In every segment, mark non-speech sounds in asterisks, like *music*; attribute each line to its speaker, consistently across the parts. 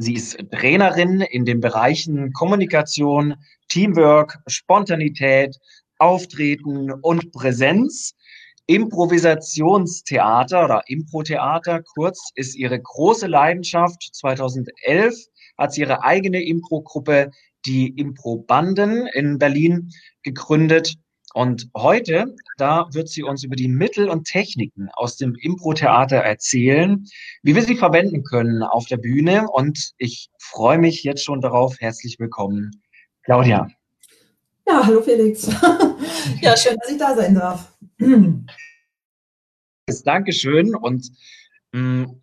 Speaker 1: Sie ist Trainerin in den Bereichen Kommunikation, Teamwork, Spontanität, Auftreten und Präsenz. Improvisationstheater oder Improtheater, kurz, ist ihre große Leidenschaft. 2011 hat sie ihre eigene Impro-Gruppe, die Impro-Banden in Berlin, gegründet und heute, da wird sie uns über die Mittel und Techniken aus dem Impro-Theater erzählen, wie wir sie verwenden können auf der Bühne. Und ich freue mich jetzt schon darauf. Herzlich willkommen, Claudia.
Speaker 2: Ja, hallo Felix. *laughs* ja, schön, dass ich da sein darf.
Speaker 1: Dankeschön und mh, mm,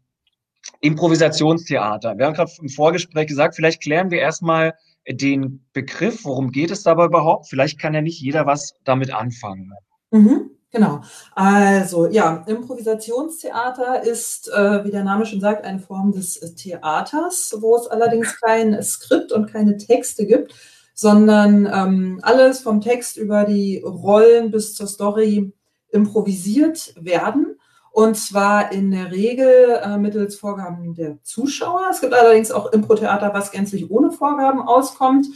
Speaker 1: Improvisationstheater. Wir haben gerade im Vorgespräch gesagt, vielleicht klären wir erstmal den Begriff, worum geht es dabei überhaupt? Vielleicht kann ja nicht jeder was damit anfangen.
Speaker 2: Mhm, genau. Also ja, Improvisationstheater ist, äh, wie der Name schon sagt, eine Form des Theaters, wo es allerdings kein Skript und keine Texte gibt, sondern ähm, alles vom Text über die Rollen bis zur Story improvisiert werden. Und zwar in der Regel äh, mittels Vorgaben der Zuschauer. Es gibt allerdings auch Impro-Theater, was gänzlich ohne Vorgaben auskommt.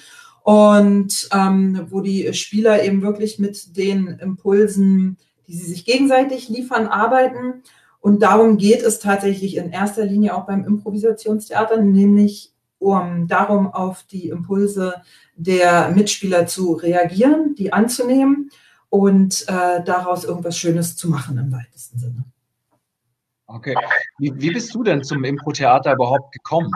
Speaker 2: Und ähm, wo die Spieler eben wirklich mit den Impulsen, die sie sich gegenseitig liefern, arbeiten. Und darum geht es tatsächlich in erster Linie auch beim Improvisationstheater, nämlich um darum, auf die Impulse der Mitspieler zu reagieren, die anzunehmen und äh, daraus irgendwas Schönes zu machen im weitesten Sinne.
Speaker 1: Okay. Wie, wie bist du denn zum Impro-Theater überhaupt gekommen?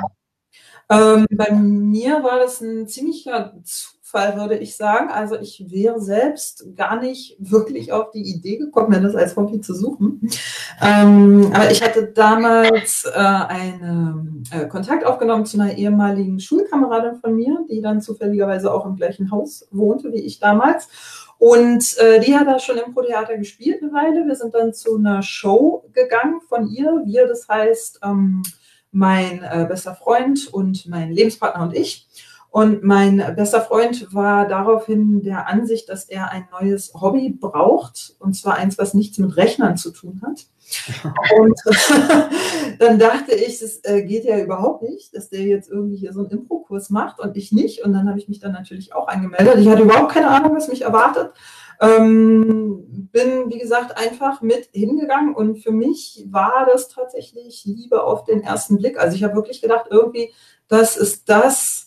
Speaker 2: Ähm, bei mir war das ein ziemlicher Zufall, würde ich sagen. Also ich wäre selbst gar nicht wirklich auf die Idee gekommen, mir das als Hobby zu suchen. Ähm, aber ich hatte damals äh, einen äh, Kontakt aufgenommen zu einer ehemaligen Schulkameradin von mir, die dann zufälligerweise auch im gleichen Haus wohnte wie ich damals. Und äh, die hat da schon im Pro-Theater gespielt eine Weile. Wir sind dann zu einer Show gegangen von ihr. Wir, das heißt ähm, mein äh, bester Freund und mein Lebenspartner und ich. Und mein bester Freund war daraufhin der Ansicht, dass er ein neues Hobby braucht, und zwar eins, was nichts mit Rechnern zu tun hat. *laughs* Und *laughs* dann dachte ich, es äh, geht ja überhaupt nicht, dass der jetzt irgendwie hier so einen Impro-Kurs macht und ich nicht. Und dann habe ich mich dann natürlich auch angemeldet. Ich hatte überhaupt keine Ahnung, was mich erwartet. Ähm, bin, wie gesagt, einfach mit hingegangen und für mich war das tatsächlich Liebe auf den ersten Blick. Also ich habe wirklich gedacht, irgendwie, das ist das,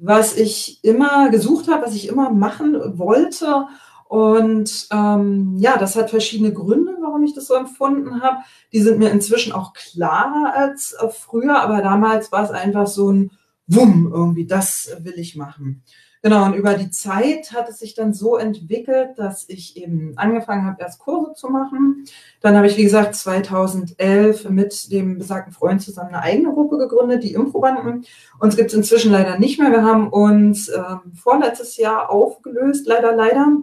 Speaker 2: was ich immer gesucht habe, was ich immer machen wollte. Und ähm, ja, das hat verschiedene Gründe, warum ich das so empfunden habe. Die sind mir inzwischen auch klarer als früher, aber damals war es einfach so ein Wumm irgendwie, das will ich machen. Genau, und über die Zeit hat es sich dann so entwickelt, dass ich eben angefangen habe, erst Kurse zu machen. Dann habe ich, wie gesagt, 2011 mit dem besagten Freund zusammen eine eigene Gruppe gegründet, die Improbanden. Uns gibt es inzwischen leider nicht mehr. Wir haben uns ähm, vorletztes Jahr aufgelöst, leider, leider.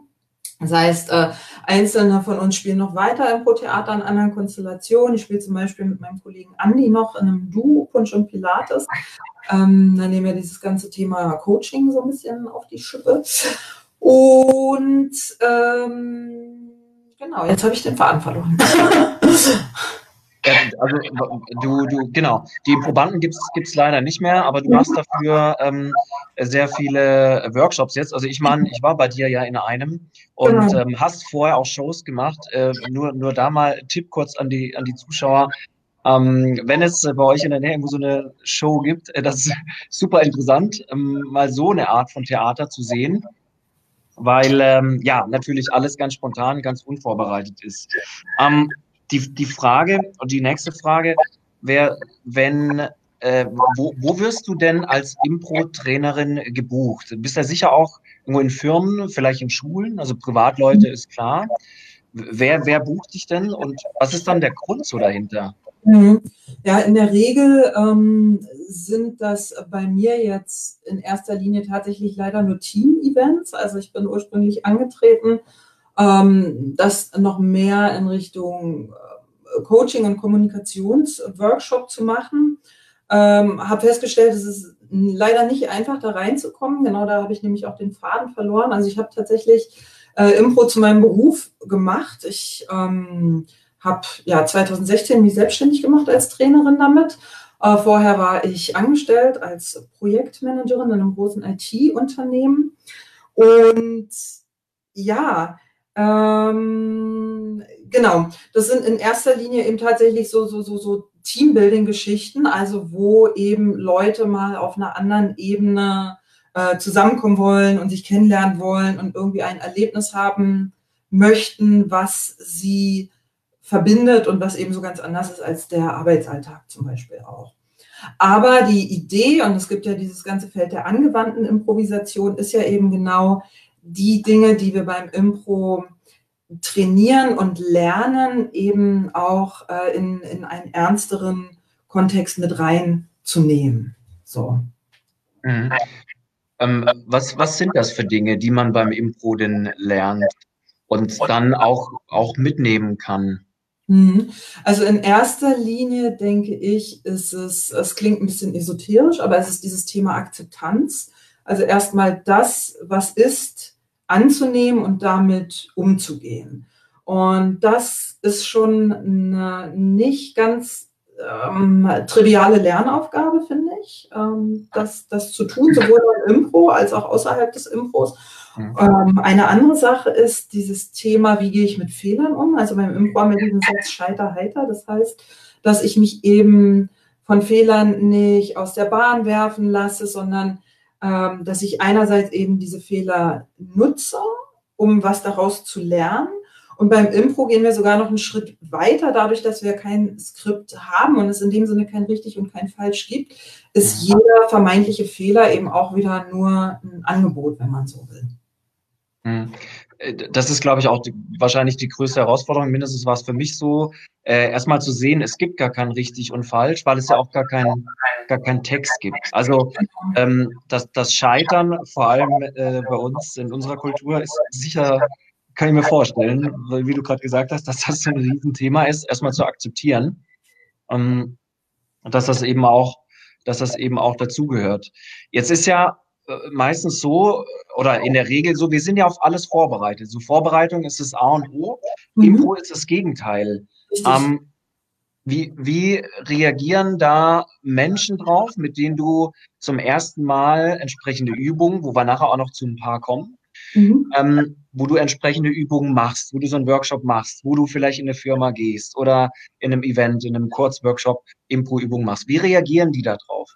Speaker 2: Das heißt, äh, Einzelne von uns spielen noch weiter im Pro-Theater in anderen Konstellationen. Ich spiele zum Beispiel mit meinem Kollegen Andi noch in einem Duo, Punsch und Pilates. Ähm, dann nehmen wir dieses ganze Thema Coaching so ein bisschen auf die Schippe. Und ähm, genau, jetzt habe ich den Faden verloren. *laughs*
Speaker 1: also du, du, genau, die Probanden gibt es leider nicht mehr, aber du machst dafür ähm, sehr viele Workshops jetzt. Also ich meine, ich war bei dir ja in einem und genau. ähm, hast vorher auch Shows gemacht. Äh, nur, nur da mal Tipp kurz an die, an die Zuschauer. Ähm, wenn es bei euch in der Nähe irgendwo so eine Show gibt, äh, das ist *laughs* super interessant, ähm, mal so eine Art von Theater zu sehen, weil ähm, ja natürlich alles ganz spontan, ganz unvorbereitet ist. Ähm, die, die Frage und die nächste Frage wäre, wenn äh, wo, wo wirst du denn als Impro-Trainerin gebucht? Du bist ja sicher auch irgendwo in Firmen, vielleicht in Schulen, also Privatleute ist klar. Wer, wer bucht dich denn und was ist dann der Grund so dahinter?
Speaker 2: Mhm. Ja, in der Regel ähm, sind das bei mir jetzt in erster Linie tatsächlich leider nur Team-Events. Also ich bin ursprünglich angetreten, ähm, das noch mehr in Richtung äh, Coaching und Kommunikationsworkshop zu machen. Ähm, habe festgestellt, es ist leider nicht einfach, da reinzukommen. Genau da habe ich nämlich auch den Faden verloren. Also ich habe tatsächlich äh, Impro zu meinem Beruf gemacht. Ich ähm, habe ja 2016 mich selbstständig gemacht als Trainerin damit. Äh, vorher war ich angestellt als Projektmanagerin in einem großen IT-Unternehmen. Und ja, ähm, genau, das sind in erster Linie eben tatsächlich so, so, so, so Teambuilding-Geschichten, also wo eben Leute mal auf einer anderen Ebene äh, zusammenkommen wollen und sich kennenlernen wollen und irgendwie ein Erlebnis haben möchten, was sie verbindet und was eben so ganz anders ist als der Arbeitsalltag zum Beispiel auch. Aber die Idee, und es gibt ja dieses ganze Feld der angewandten Improvisation, ist ja eben genau die Dinge, die wir beim Impro trainieren und lernen, eben auch äh, in, in einen ernsteren Kontext mit reinzunehmen. So.
Speaker 1: Mhm. Ähm, was, was sind das für Dinge, die man beim Impro denn lernt und dann auch, auch mitnehmen kann?
Speaker 2: Mhm. Also in erster Linie denke ich, ist es, es klingt ein bisschen esoterisch, aber es ist dieses Thema Akzeptanz. Also erstmal das, was ist, anzunehmen und damit umzugehen. Und das ist schon eine nicht ganz ähm, triviale Lernaufgabe, finde ich, ähm, das, das zu tun, sowohl im Impro als auch außerhalb des Impros. Mhm. Ähm, eine andere Sache ist dieses Thema, wie gehe ich mit Fehlern um? Also beim Impro haben wir diesen Satz Scheiter heiter. Das heißt, dass ich mich eben von Fehlern nicht aus der Bahn werfen lasse, sondern ähm, dass ich einerseits eben diese Fehler nutze, um was daraus zu lernen. Und beim Impro gehen wir sogar noch einen Schritt weiter, dadurch, dass wir kein Skript haben und es in dem Sinne kein richtig und kein falsch gibt, ist mhm. jeder vermeintliche Fehler eben auch wieder nur ein Angebot, wenn man so will.
Speaker 1: Äh, das ist, glaube ich, auch die, wahrscheinlich die größte Herausforderung. Mindestens war es für mich so, äh, erstmal zu sehen, es gibt gar kein richtig und falsch, weil es ja auch gar keinen gar keinen Text gibt. Also ähm, das, das Scheitern, vor allem äh, bei uns in unserer Kultur, ist sicher, kann ich mir vorstellen, wie du gerade gesagt hast, dass das ein Riesenthema ist, erstmal zu akzeptieren. Ähm, dass das eben auch, dass das eben auch dazugehört. Jetzt ist ja meistens so oder in der Regel so, wir sind ja auf alles vorbereitet. So Vorbereitung ist das A und O, mhm. Info ist das Gegenteil. Ähm, wie, wie reagieren da Menschen drauf, mit denen du zum ersten Mal entsprechende Übungen, wo wir nachher auch noch zu ein paar kommen, mhm. ähm, wo du entsprechende Übungen machst, wo du so einen Workshop machst, wo du vielleicht in eine Firma gehst oder in einem Event, in einem Kurzworkshop Impro-Übungen machst. Wie reagieren die da drauf?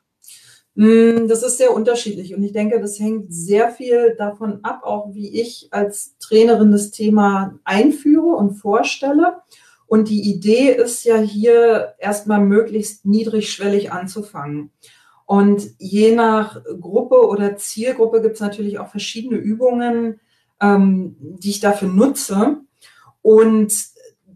Speaker 2: Mm, das ist sehr unterschiedlich und ich denke, das hängt sehr viel davon ab, auch wie ich als Trainerin das Thema einführe und vorstelle. Und die Idee ist ja hier erstmal möglichst niedrigschwellig anzufangen. Und je nach Gruppe oder Zielgruppe gibt es natürlich auch verschiedene Übungen, ähm, die ich dafür nutze. Und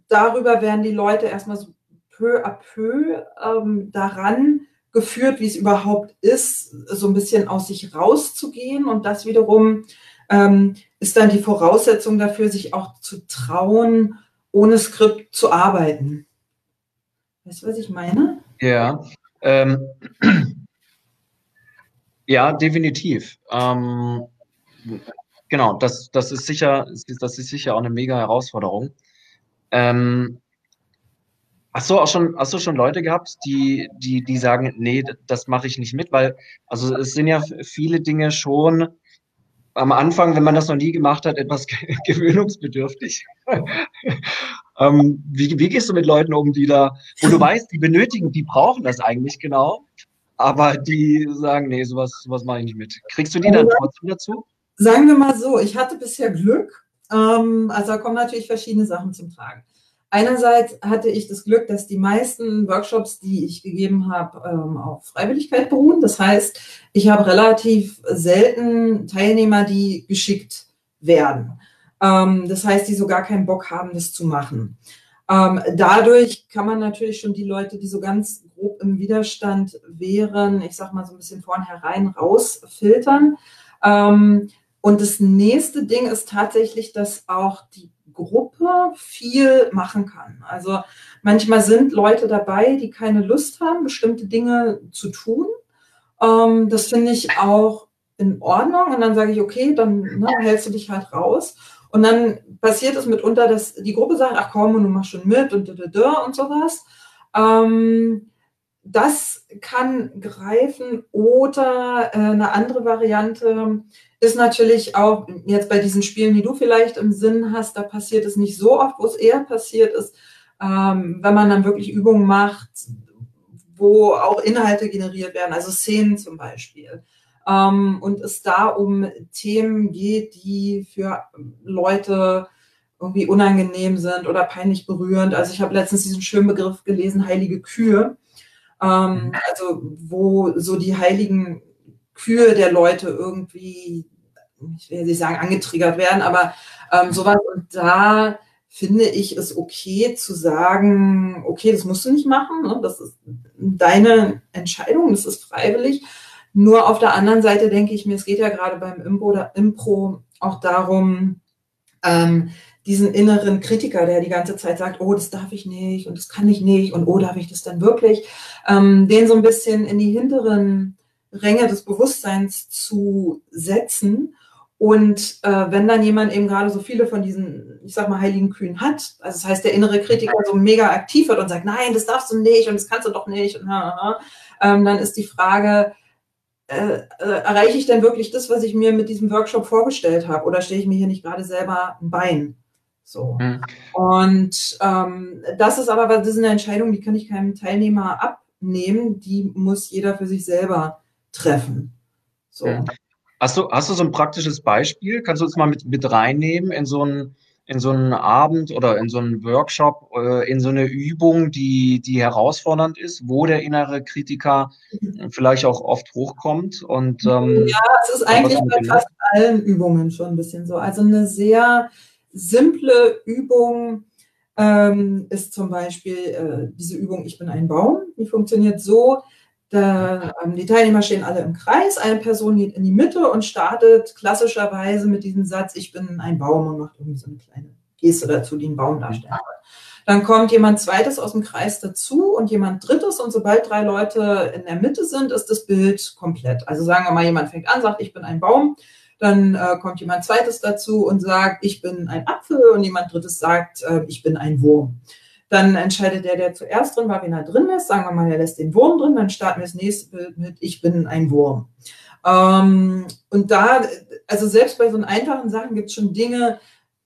Speaker 2: darüber werden die Leute erstmal so peu à peu ähm, daran geführt, wie es überhaupt ist, so ein bisschen aus sich rauszugehen. Und das wiederum ähm, ist dann die Voraussetzung dafür, sich auch zu trauen, ohne Skript zu arbeiten. Weißt du, was ich meine?
Speaker 1: Ja, ähm, *clears throat* ja, definitiv. Ähm, genau, das, das ist sicher, das ist sicher auch eine mega Herausforderung. Ähm, Hast du auch schon, hast du schon Leute gehabt, die, die, die sagen, nee, das mache ich nicht mit, weil, also es sind ja viele Dinge schon am Anfang, wenn man das noch nie gemacht hat, etwas *laughs* gewöhnungsbedürftig. *laughs* ähm, wie, wie gehst du mit Leuten um, die da, wo du weißt, die benötigen, die brauchen das eigentlich genau, aber die sagen, nee, sowas, sowas mache ich nicht mit. Kriegst du die dann trotzdem dazu?
Speaker 2: Sagen wir mal so, ich hatte bisher Glück. Ähm, also da kommen natürlich verschiedene Sachen zum Tragen. Einerseits hatte ich das Glück, dass die meisten Workshops, die ich gegeben habe, ähm, auf Freiwilligkeit beruhen. Das heißt, ich habe relativ selten Teilnehmer, die geschickt werden. Ähm, das heißt, die so gar keinen Bock haben, das zu machen. Ähm, dadurch kann man natürlich schon die Leute, die so ganz grob im Widerstand wären, ich sag mal so ein bisschen vornherein rausfiltern. Und das nächste Ding ist tatsächlich, dass auch die Gruppe viel machen kann. Also manchmal sind Leute dabei, die keine Lust haben, bestimmte Dinge zu tun. Ähm, das finde ich auch in Ordnung. Und dann sage ich, okay, dann ne, hältst du dich halt raus. Und dann passiert es mitunter, dass die Gruppe sagt, ach komm, und du machst schon mit und und sowas. Ähm, das kann greifen oder äh, eine andere Variante ist natürlich auch jetzt bei diesen Spielen, die du vielleicht im Sinn hast, da passiert es nicht so oft, wo es eher passiert ist, ähm, wenn man dann wirklich Übungen macht, wo auch Inhalte generiert werden, also Szenen zum Beispiel. Ähm, und es da um Themen geht, die für Leute irgendwie unangenehm sind oder peinlich berührend. Also ich habe letztens diesen schönen Begriff gelesen, heilige Kühe. Ähm, mhm. also wo so die heiligen Kühe der Leute irgendwie, ich will nicht sagen angetriggert werden, aber ähm, sowas. Und da finde ich es okay zu sagen, okay, das musst du nicht machen, ne? das ist deine Entscheidung, das ist freiwillig. Nur auf der anderen Seite denke ich mir, es geht ja gerade beim Impro, Impro auch darum, ähm, diesen inneren Kritiker, der die ganze Zeit sagt, oh, das darf ich nicht und das kann ich nicht und oh, darf ich das dann wirklich, ähm, den so ein bisschen in die hinteren Ränge des Bewusstseins zu setzen. Und äh, wenn dann jemand eben gerade so viele von diesen, ich sag mal, heiligen Kühen hat, also das heißt, der innere Kritiker so mega aktiv wird und sagt, nein, das darfst du nicht und das kannst du doch nicht, und, ähm, dann ist die Frage, äh, äh, erreiche ich denn wirklich das, was ich mir mit diesem Workshop vorgestellt habe, oder stehe ich mir hier nicht gerade selber ein Bein? So. Mhm. Und ähm, das ist aber, das ist eine Entscheidung, die kann ich keinem Teilnehmer abnehmen, die muss jeder für sich selber treffen.
Speaker 1: So. Ja. Hast du, hast du so ein praktisches Beispiel? Kannst du uns mal mit, mit reinnehmen in so einen, in so einen Abend oder in so einen Workshop, äh, in so eine Übung, die, die herausfordernd ist, wo der innere Kritiker vielleicht auch oft hochkommt? Und,
Speaker 2: ähm, ja, es ist eigentlich bei fast allen Übungen schon ein bisschen so. Also eine sehr simple Übung ähm, ist zum Beispiel äh, diese Übung Ich bin ein Baum. Die funktioniert so, da, ähm, die Teilnehmer stehen alle im Kreis, eine Person geht in die Mitte und startet klassischerweise mit diesem Satz Ich bin ein Baum und macht irgendwie so eine kleine Geste dazu, die einen Baum darstellen soll. Dann kommt jemand zweites aus dem Kreis dazu und jemand drittes und sobald drei Leute in der Mitte sind, ist das Bild komplett. Also sagen wir mal, jemand fängt an, sagt, ich bin ein Baum, dann äh, kommt jemand zweites dazu und sagt, ich bin ein Apfel und jemand drittes sagt, äh, ich bin ein Wurm. Dann entscheidet der, der zuerst drin war, wen er drin ist. Sagen wir mal, er lässt den Wurm drin, dann starten wir das nächste Bild mit, ich bin ein Wurm. Ähm, und da, also selbst bei so einfachen Sachen gibt es schon Dinge,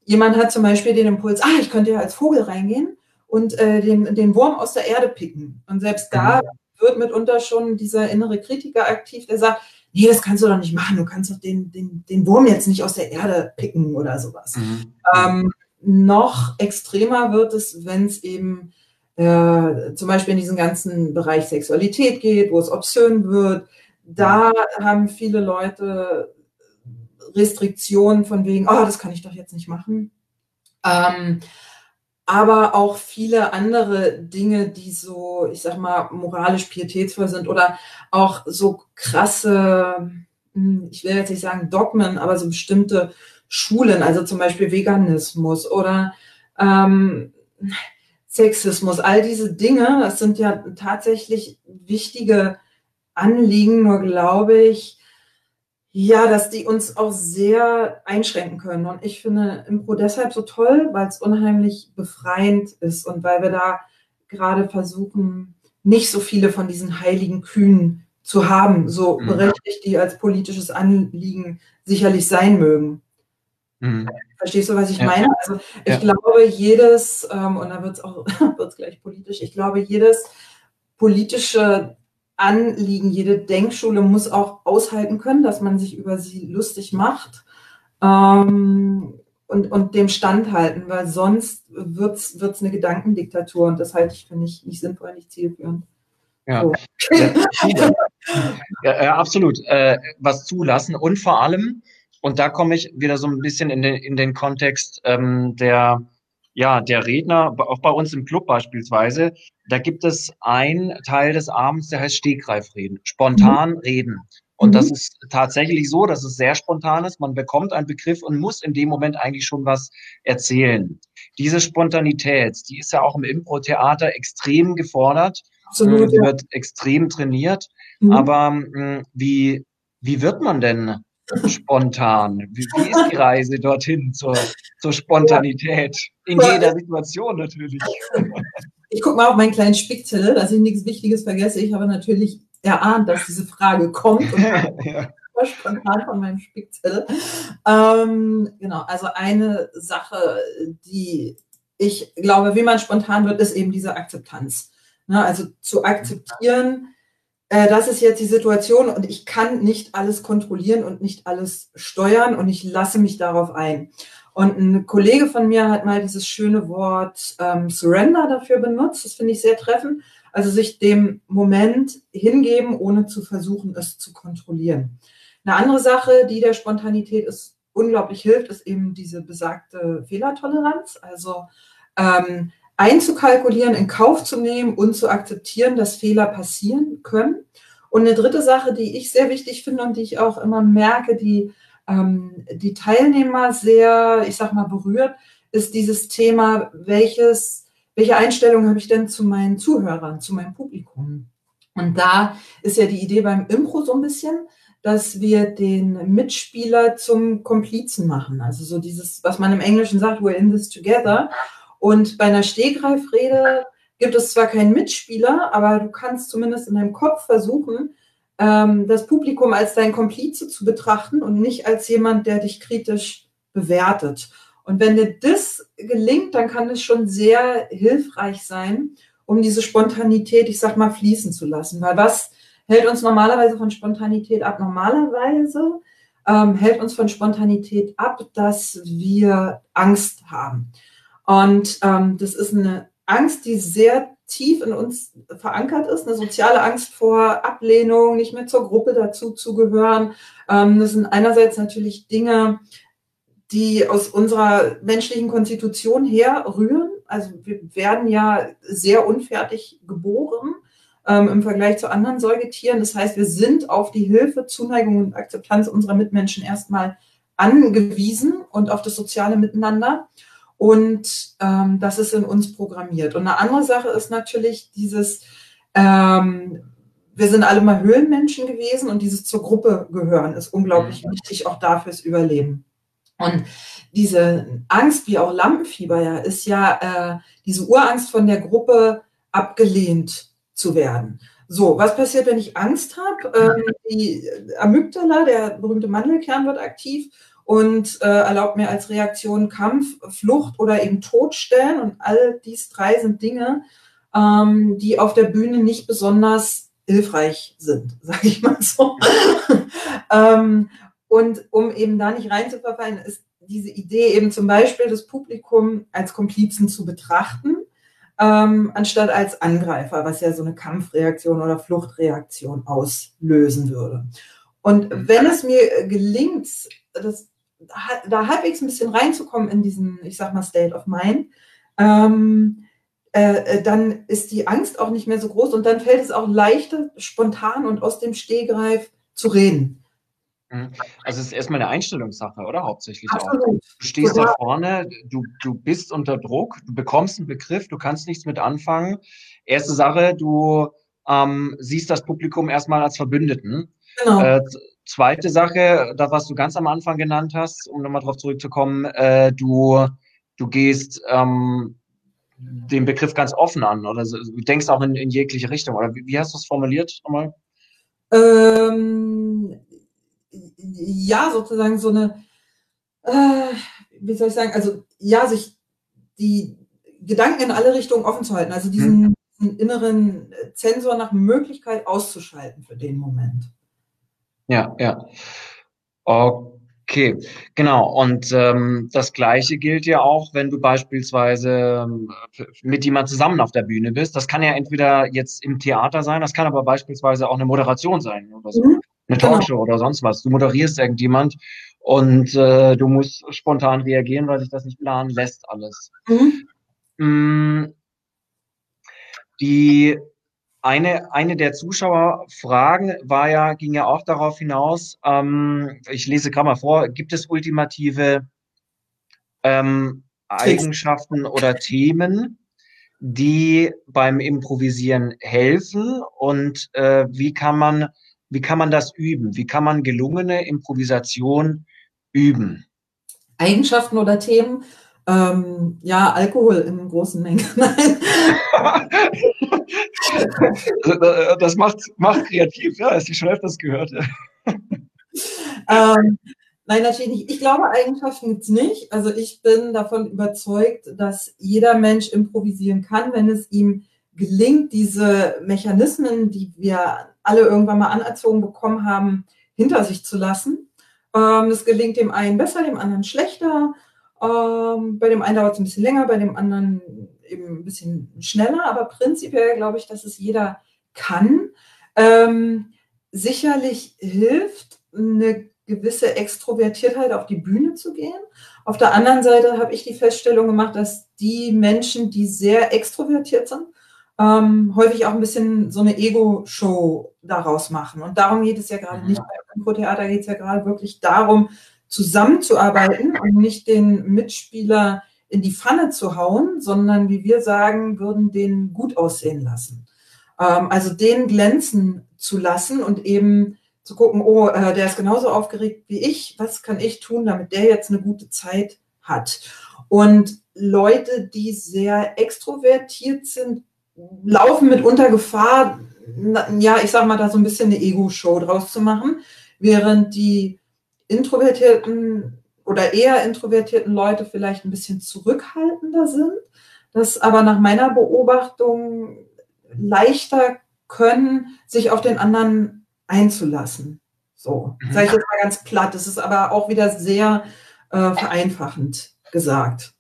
Speaker 2: jemand hat zum Beispiel den Impuls, ah, ich könnte ja als Vogel reingehen und äh, den, den Wurm aus der Erde picken. Und selbst da mhm. wird mitunter schon dieser innere Kritiker aktiv, der sagt, nee, das kannst du doch nicht machen, du kannst doch den, den, den Wurm jetzt nicht aus der Erde picken oder sowas. Mhm. Ähm, noch extremer wird es, wenn es eben äh, zum Beispiel in diesen ganzen Bereich Sexualität geht, wo es obszön wird. Da haben viele Leute Restriktionen von wegen, oh, das kann ich doch jetzt nicht machen. Ähm, aber auch viele andere Dinge, die so, ich sag mal, moralisch pietätsvoll sind oder auch so krasse, hm, ich will jetzt nicht sagen Dogmen, aber so bestimmte Schulen, also zum Beispiel Veganismus oder ähm, Sexismus, all diese Dinge, das sind ja tatsächlich wichtige Anliegen, nur glaube ich, ja, dass die uns auch sehr einschränken können. Und ich finde Impro deshalb so toll, weil es unheimlich befreiend ist und weil wir da gerade versuchen, nicht so viele von diesen heiligen Kühen zu haben, so mhm. berechtigt die als politisches Anliegen sicherlich sein mögen. Mhm. Verstehst du, was ich ja. meine? Also ich ja. glaube, jedes, ähm, und da wird es auch *laughs* wird's gleich politisch, ich glaube, jedes politische Anliegen, jede Denkschule muss auch aushalten können, dass man sich über sie lustig macht ähm, und, und dem standhalten, weil sonst wird es eine Gedankendiktatur und das halte ich für nicht, nicht sinnvoll, nicht zielführend.
Speaker 1: Ja, so. ja, ja, absolut. Äh, was zulassen und vor allem, und da komme ich wieder so ein bisschen in den, in den Kontext ähm, der Ja, der Redner, auch bei uns im Club beispielsweise, da gibt es einen Teil des Abends, der heißt Stegreifreden, spontan mhm. reden. Und mhm. das ist tatsächlich so, dass es sehr spontan ist. Man bekommt einen Begriff und muss in dem Moment eigentlich schon was erzählen. Diese Spontanität, die ist ja auch im Impro-Theater extrem gefordert. Absolut, ja. wird extrem trainiert. Mhm. Aber mh, hm, wie, wie wird man denn spontan? Wie, wie ist die Reise dorthin zur, zur Spontanität? In jeder Situation natürlich.
Speaker 2: Ich gucke mal auf meinen kleinen Spickzettel, dass ich nichts Wichtiges vergesse. Ich habe natürlich erahnt, dass diese Frage kommt und *laughs* ja. spontan von meinem Spickzettel. Ähm, genau, also eine Sache, die ich glaube, wie man spontan wird, ist eben diese Akzeptanz. Ne, also zu akzeptieren, äh, das ist jetzt die Situation und ich kann nicht alles kontrollieren und nicht alles steuern und ich lasse mich darauf ein. Und ein Kollege von mir hat mal dieses schöne Wort ähm, Surrender dafür benutzt. Das finde ich sehr treffend. Also sich dem Moment hingeben, ohne zu versuchen, es zu kontrollieren. Eine andere Sache, die der Spontanität ist, unglaublich hilft, ist eben diese besagte Fehlertoleranz. Also ähm, einzukalkulieren, in Kauf zu nehmen und zu akzeptieren, dass Fehler passieren können. Und eine dritte Sache, die ich sehr wichtig finde und die ich auch immer merke, die ähm, die Teilnehmer sehr, ich sag mal, berührt, ist dieses Thema, welches, welche Einstellung habe ich denn zu meinen Zuhörern, zu meinem Publikum? Und da ist ja die Idee beim Impro so ein bisschen, dass wir den Mitspieler zum Komplizen machen. Also so dieses, was man im Englischen sagt, we're in this together. Und bei einer Stehgreifrede gibt es zwar keinen Mitspieler, aber du kannst zumindest in deinem Kopf versuchen, ähm, das Publikum als dein Komplize zu betrachten und nicht als jemand, der dich kritisch bewertet. Und wenn dir das gelingt, dann kann es schon sehr hilfreich sein, um diese Spontanität, ich sag mal, fließen zu lassen. Weil was hält uns normalerweise von Spontanität ab? Normalerweise ähm, hält uns von Spontanität ab, dass wir Angst haben. Und ähm, das ist eine Angst, die sehr tief in uns verankert ist, eine soziale Angst vor Ablehnung, nicht mehr zur Gruppe dazu zu gehören. Ähm, das sind einerseits natürlich Dinge, die aus unserer menschlichen Konstitution herrühren. Also wir werden ja sehr unfertig geboren ähm, im Vergleich zu anderen Säugetieren. Das heißt, wir sind auf die Hilfe, Zuneigung und Akzeptanz unserer Mitmenschen erstmal angewiesen und auf das soziale Miteinander. Und ähm, das ist in uns programmiert. Und eine andere Sache ist natürlich dieses, ähm, wir sind alle mal Höhlenmenschen gewesen und dieses zur Gruppe gehören ist unglaublich mhm. wichtig, auch dafür fürs Überleben. Und diese Angst, wie auch Lampenfieber ja, ist ja äh, diese Urangst von der Gruppe abgelehnt zu werden. So, was passiert, wenn ich Angst habe? Ähm, die Amygdala, der berühmte Mandelkern, wird aktiv und äh, erlaubt mir als Reaktion Kampf, Flucht oder eben Todstellen. Und all dies drei sind Dinge, ähm, die auf der Bühne nicht besonders hilfreich sind, *laughs* sage ich mal so. *laughs* ähm, und um eben da nicht reinzuverfallen, ist diese Idee eben zum Beispiel das Publikum als Komplizen zu betrachten, ähm, anstatt als Angreifer, was ja so eine Kampfreaktion oder Fluchtreaktion auslösen würde. Und wenn es mir gelingt, das da halbwegs ein bisschen reinzukommen in diesen, ich sag mal, State of Mind, ähm, äh, äh, dann ist die Angst auch nicht mehr so groß und dann fällt es auch leichter, spontan und aus dem Stehgreif zu reden.
Speaker 1: Mhm. Also es ist erstmal eine Einstellungssache, oder? Hauptsächlich Absolut. auch. Du stehst ja. da vorne, du, du bist unter Druck, du bekommst einen Begriff, du kannst nichts mit anfangen. Erste Sache, du ähm, siehst das Publikum erstmal als Verbündeten. Genau. Äh, Zweite Sache, das, was du ganz am Anfang genannt hast, um nochmal drauf zurückzukommen, äh, du, du gehst ähm, den Begriff ganz offen an oder so, du denkst auch in, in jegliche Richtung. Oder wie, wie hast du es formuliert nochmal?
Speaker 2: Ähm, ja, sozusagen so eine, äh, wie soll ich sagen, also ja, sich die Gedanken in alle Richtungen offen zu halten, also diesen, hm. inneren Zensor nach Möglichkeit auszuschalten für den Moment.
Speaker 1: Ja, ja. Okay, genau. Und ähm, das Gleiche gilt ja auch, wenn du beispielsweise ähm, mit jemand zusammen auf der Bühne bist. Das kann ja entweder jetzt im Theater sein, das kann aber beispielsweise auch eine Moderation sein oder so, mhm. eine genau. Talkshow genau. oder sonst was. Du moderierst irgendjemand und äh, du musst spontan reagieren, weil sich das nicht planen lässt alles. Mhm. Mm, die eine, eine der Zuschauerfragen war ja, ging ja auch darauf hinaus, ähm, ich lese gerade mal vor, gibt es ultimative ähm, Eigenschaften oder Themen, die beim Improvisieren helfen und äh, wie kann man wie kann man das üben? Wie kann man gelungene Improvisation üben?
Speaker 2: Eigenschaften oder Themen? Ähm, ja, Alkohol in großen Mengen. *laughs* *laughs*
Speaker 1: das macht, macht kreativ, ja, hast du schon öfters gehört.
Speaker 2: ähm, nein, natürlich nicht. Ich glaube, Eigenschaften gibt es nicht. Also ich bin davon überzeugt, dass jeder Mensch improvisieren kann, wenn es ihm gelingt, diese Mechanismen, die wir alle irgendwann mal anerzogen bekommen haben, hinter sich zu lassen. Ähm, das gelingt dem einen besser, dem anderen schlechter. Ähm, bei dem einen dauert es ein bisschen länger, bei dem anderen eben ein bisschen schneller. Aber prinzipiell glaube ich, dass es jeder kann. Ähm, sicherlich hilft eine gewisse Extrovertiertheit auf die Bühne zu gehen. Auf der anderen Seite habe ich die Feststellung gemacht, dass die Menschen, die sehr extrovertiert sind, ähm, häufig auch ein bisschen so eine Ego-Show daraus machen. Und darum geht es ja gerade nicht. Beim Impro-Theater geht es ja gerade wirklich darum, zusammenzuarbeiten und nicht den Mitspieler in die Pfanne zu hauen, sondern wie wir sagen würden, den gut aussehen lassen. Ähm, also den glänzen zu lassen und eben zu gucken, oh, äh, der ist genauso aufgeregt wie ich, was kann ich tun, damit der jetzt eine gute Zeit hat. Und Leute, die sehr extrovertiert sind, laufen mitunter Gefahr, ja, ich sag mal, da so ein bisschen eine Ego-Show draus zu machen, während die introvertierten oder eher introvertierten Leute vielleicht ein bisschen zurückhaltender sind, das aber nach meiner Beobachtung leichter können, sich auf den anderen einzulassen. So, mhm. sage ich jetzt mal ganz platt. Das ist aber auch wieder sehr äh, vereinfachend gesagt.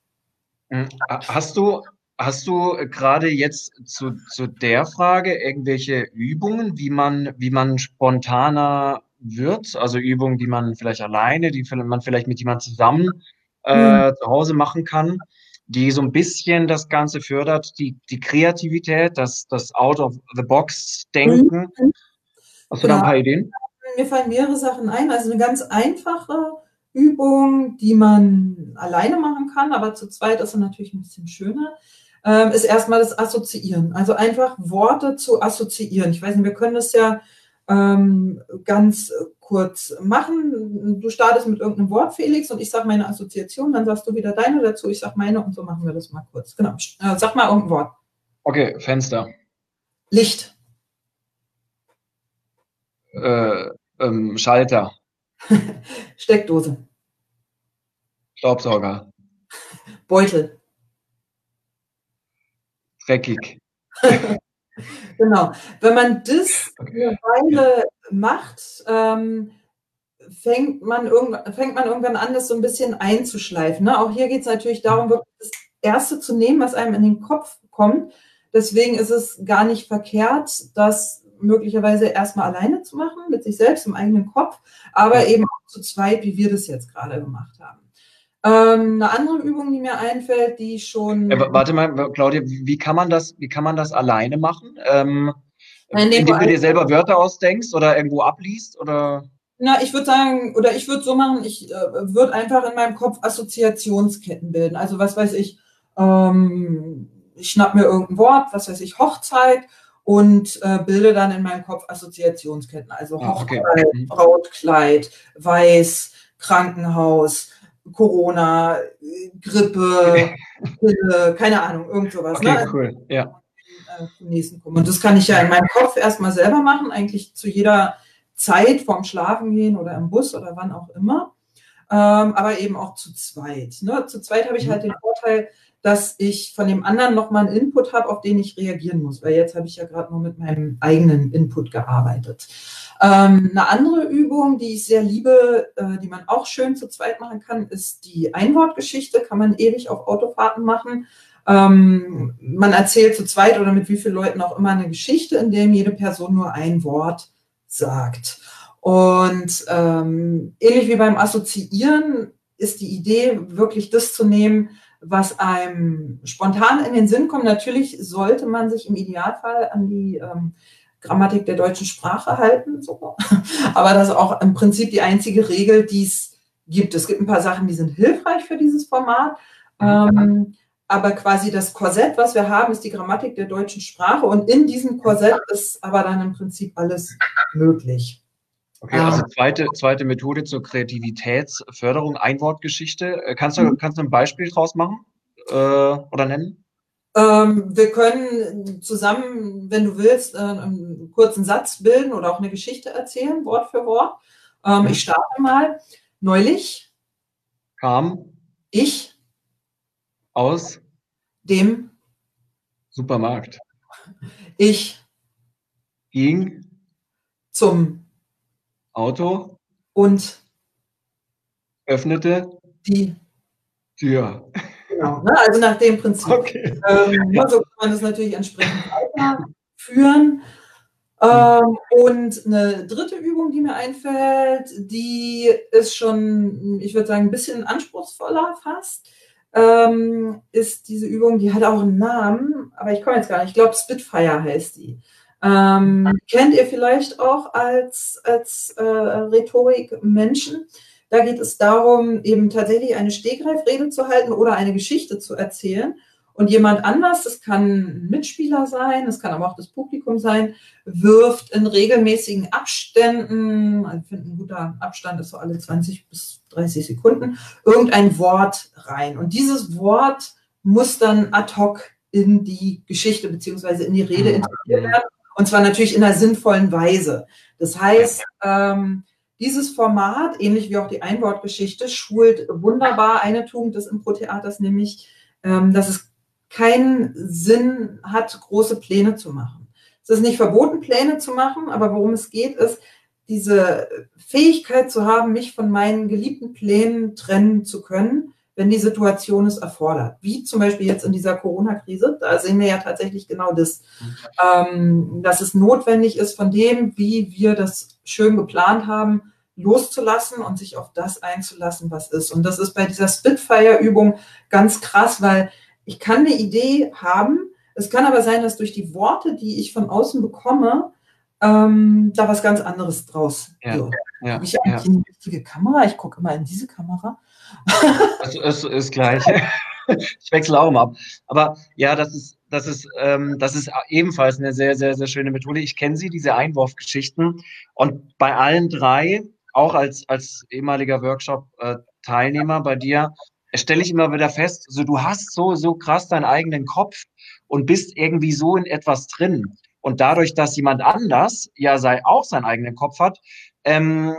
Speaker 1: Mhm. Hast du Hast du gerade jetzt zu, zu der Frage irgendwelche Übungen, wie man, wie man spontaner wird? Also Übungen, die man vielleicht alleine, die man vielleicht mit jemand zusammen äh, mhm. zu Hause machen kann, die so ein bisschen das Ganze fördert, die, die Kreativität, das, das Out-of-the-Box-Denken. Mhm. Hast du ja. da ein paar Ideen?
Speaker 2: Mir fallen mehrere Sachen ein. Also eine ganz einfache Übung, die man alleine machen kann, aber zu zweit ist sie natürlich ein bisschen schöner ähm, ist erstmal das Assoziieren. Also einfach Worte zu assoziieren. Ich weiß nicht, wir können das ja ähm, ganz kurz machen. Du startest mit irgendeinem Wort, Felix, und ich sage meine Assoziation, dann sagst du wieder deine dazu, ich sage meine und so machen wir das mal kurz. Genau. Äh, sag mal irgendein Wort.
Speaker 1: Okay, Fenster.
Speaker 2: Licht.
Speaker 1: Äh, ähm, Schalter. *laughs*
Speaker 2: Steckdose.
Speaker 1: Staubsauger.
Speaker 2: Beutel
Speaker 1: dreckig. *laughs*
Speaker 2: genau. Wenn man das eine Weile macht, ähm, fängt, man fängt man irgendwann an, das so ein bisschen einzuschleifen. Ne? Auch hier geht es natürlich darum, wirklich das Erste zu nehmen, was einem in den Kopf kommt. Deswegen ist es gar nicht verkehrt, das möglicherweise erstmal alleine zu machen, mit sich selbst im eigenen Kopf, aber eben auch zu zweit, wie wir das jetzt gerade gemacht haben. Ähm, eine andere Übung, die mir einfällt, die schon.
Speaker 1: Ja, warte mal, Claudia, wie kann man das, wie kann man das alleine machen? Ähm, indem du dir selber Wörter ausdenkst oder irgendwo abliest oder?
Speaker 2: Na, ich würde sagen, oder ich würde so machen, ich äh, würde einfach in meinem Kopf Assoziationsketten bilden. Also was weiß ich, ähm, ich schnapp mir irgendein Wort, was weiß ich, Hochzeit und äh, bilde dann in meinem Kopf Assoziationsketten. Also ah, Hochzeit, okay. Mhm. Brautkleid, Weiß, Krankenhaus, Corona, Grippe, *laughs* keine Ahnung, irgend sowas.
Speaker 1: Okay, ne? cool, ja.
Speaker 2: Äh, kommen. Und das kann ich ja in meinem Kopf erstmal selber machen, eigentlich zu jeder Zeit vorm Schlafen gehen oder im Bus oder wann auch immer. Ähm, aber eben auch zu zweit. Ne? Zu zweit habe ich halt den Vorteil, dass ich von dem anderen nochmal einen Input habe, auf den ich reagieren muss, weil jetzt habe ich ja gerade nur mit meinem eigenen Input gearbeitet. Ähm, eine andere Übung, die ich sehr liebe, äh, die man auch schön zu zweit machen kann, ist die Einwortgeschichte. Kann man ewig auf Autofahrten machen. Ähm, man erzählt zu zweit oder mit wie vielen Leuten auch immer eine Geschichte, in der jede Person nur ein Wort sagt. Und ähm, ähnlich wie beim Assoziieren ist die Idee, wirklich das zu nehmen, was einem spontan in den Sinn kommt. Natürlich sollte man sich im Idealfall an die ähm, Grammatik der deutschen Sprache halten, so. *laughs* aber das ist auch im Prinzip die einzige Regel, die es gibt. Es gibt ein paar Sachen, die sind hilfreich für dieses Format. Ähm, aber quasi das Korsett, was wir haben, ist die Grammatik der deutschen Sprache und in diesem Korsett ist aber dann im Prinzip alles möglich.
Speaker 1: Okay, also zweite, zweite Methode zur Kreativitätsförderung, Einwortgeschichte. Äh, kannst du, mhm. kannst du ein Beispiel draus machen äh, oder nennen?
Speaker 2: Ähm, wir können zusammen, wenn du willst, äh, einen kurzen Satz bilden oder auch eine Geschichte erzählen, Wort für Wort. Ähm, mhm. Ich starte mal. Neulich
Speaker 1: kam
Speaker 2: ich
Speaker 1: aus
Speaker 2: dem
Speaker 1: Supermarkt.
Speaker 2: Ich
Speaker 1: ging
Speaker 2: zum
Speaker 1: Auto
Speaker 2: und
Speaker 1: öffnete
Speaker 2: die
Speaker 1: Tür.
Speaker 2: Genau, ne? also nach dem Prinzip. Okay. Ähm, ja. So kann man das natürlich entsprechend weiterführen. Ähm, und eine dritte Übung, die mir einfällt, die ist schon, ich würde sagen, ein bisschen anspruchsvoller fast, ähm, ist diese Übung, die hat auch einen Namen, aber ich komme jetzt gar nicht, ich glaube Spitfire heißt die. Ähm, kennt ihr vielleicht auch als, als äh, Rhetorik-Menschen? Da geht es darum, eben tatsächlich eine Stegreifrede zu halten oder eine Geschichte zu erzählen. Und jemand anders, das kann ein Mitspieler sein, das kann aber auch das Publikum sein, wirft in regelmäßigen Abständen, ich finde ein guter Abstand ist so alle 20 bis 30 Sekunden, irgendein Wort rein. Und dieses Wort muss dann ad hoc in die Geschichte beziehungsweise in die Rede integriert werden. Und zwar natürlich in einer sinnvollen Weise. Das heißt, ähm, dieses Format, ähnlich wie auch die Einwortgeschichte, schult wunderbar eine Tugend des Impro-Theaters, nämlich, ähm, dass es keinen Sinn hat, große Pläne zu machen. Es ist nicht verboten, Pläne zu machen, aber worum es geht, ist, diese Fähigkeit zu haben, mich von meinen geliebten Plänen trennen zu können wenn die Situation es erfordert. Wie zum Beispiel jetzt in dieser Corona-Krise, da sehen wir ja tatsächlich genau das, ähm, dass es notwendig ist, von dem, wie wir das schön geplant haben, loszulassen und sich auf das einzulassen, was ist. Und das ist bei dieser Spitfire-Übung ganz krass, weil ich kann eine Idee haben, es kann aber sein, dass durch die Worte, die ich von außen bekomme, ähm, da was ganz anderes draus
Speaker 1: ja, wird. Ja,
Speaker 2: Habe ich eigentlich ja. eine richtige Kamera? Ich gucke immer in diese Kamera.
Speaker 1: Es ist, ist gleich. *laughs* Ich wechsle auch mal ab. Aber ja, das ist, das ist, ähm, das ist ebenfalls eine sehr, sehr, sehr schöne Methode. Ich kenne sie, diese Einwurfgeschichten. Und bei allen drei, auch als, als ehemaliger Workshop-Teilnehmer bei dir, stelle ich immer wieder fest, so du hast so, so krass deinen eigenen Kopf und bist irgendwie so in etwas drin. Und dadurch, dass jemand anders ja sei, auch seinen eigenen Kopf hat, ähm,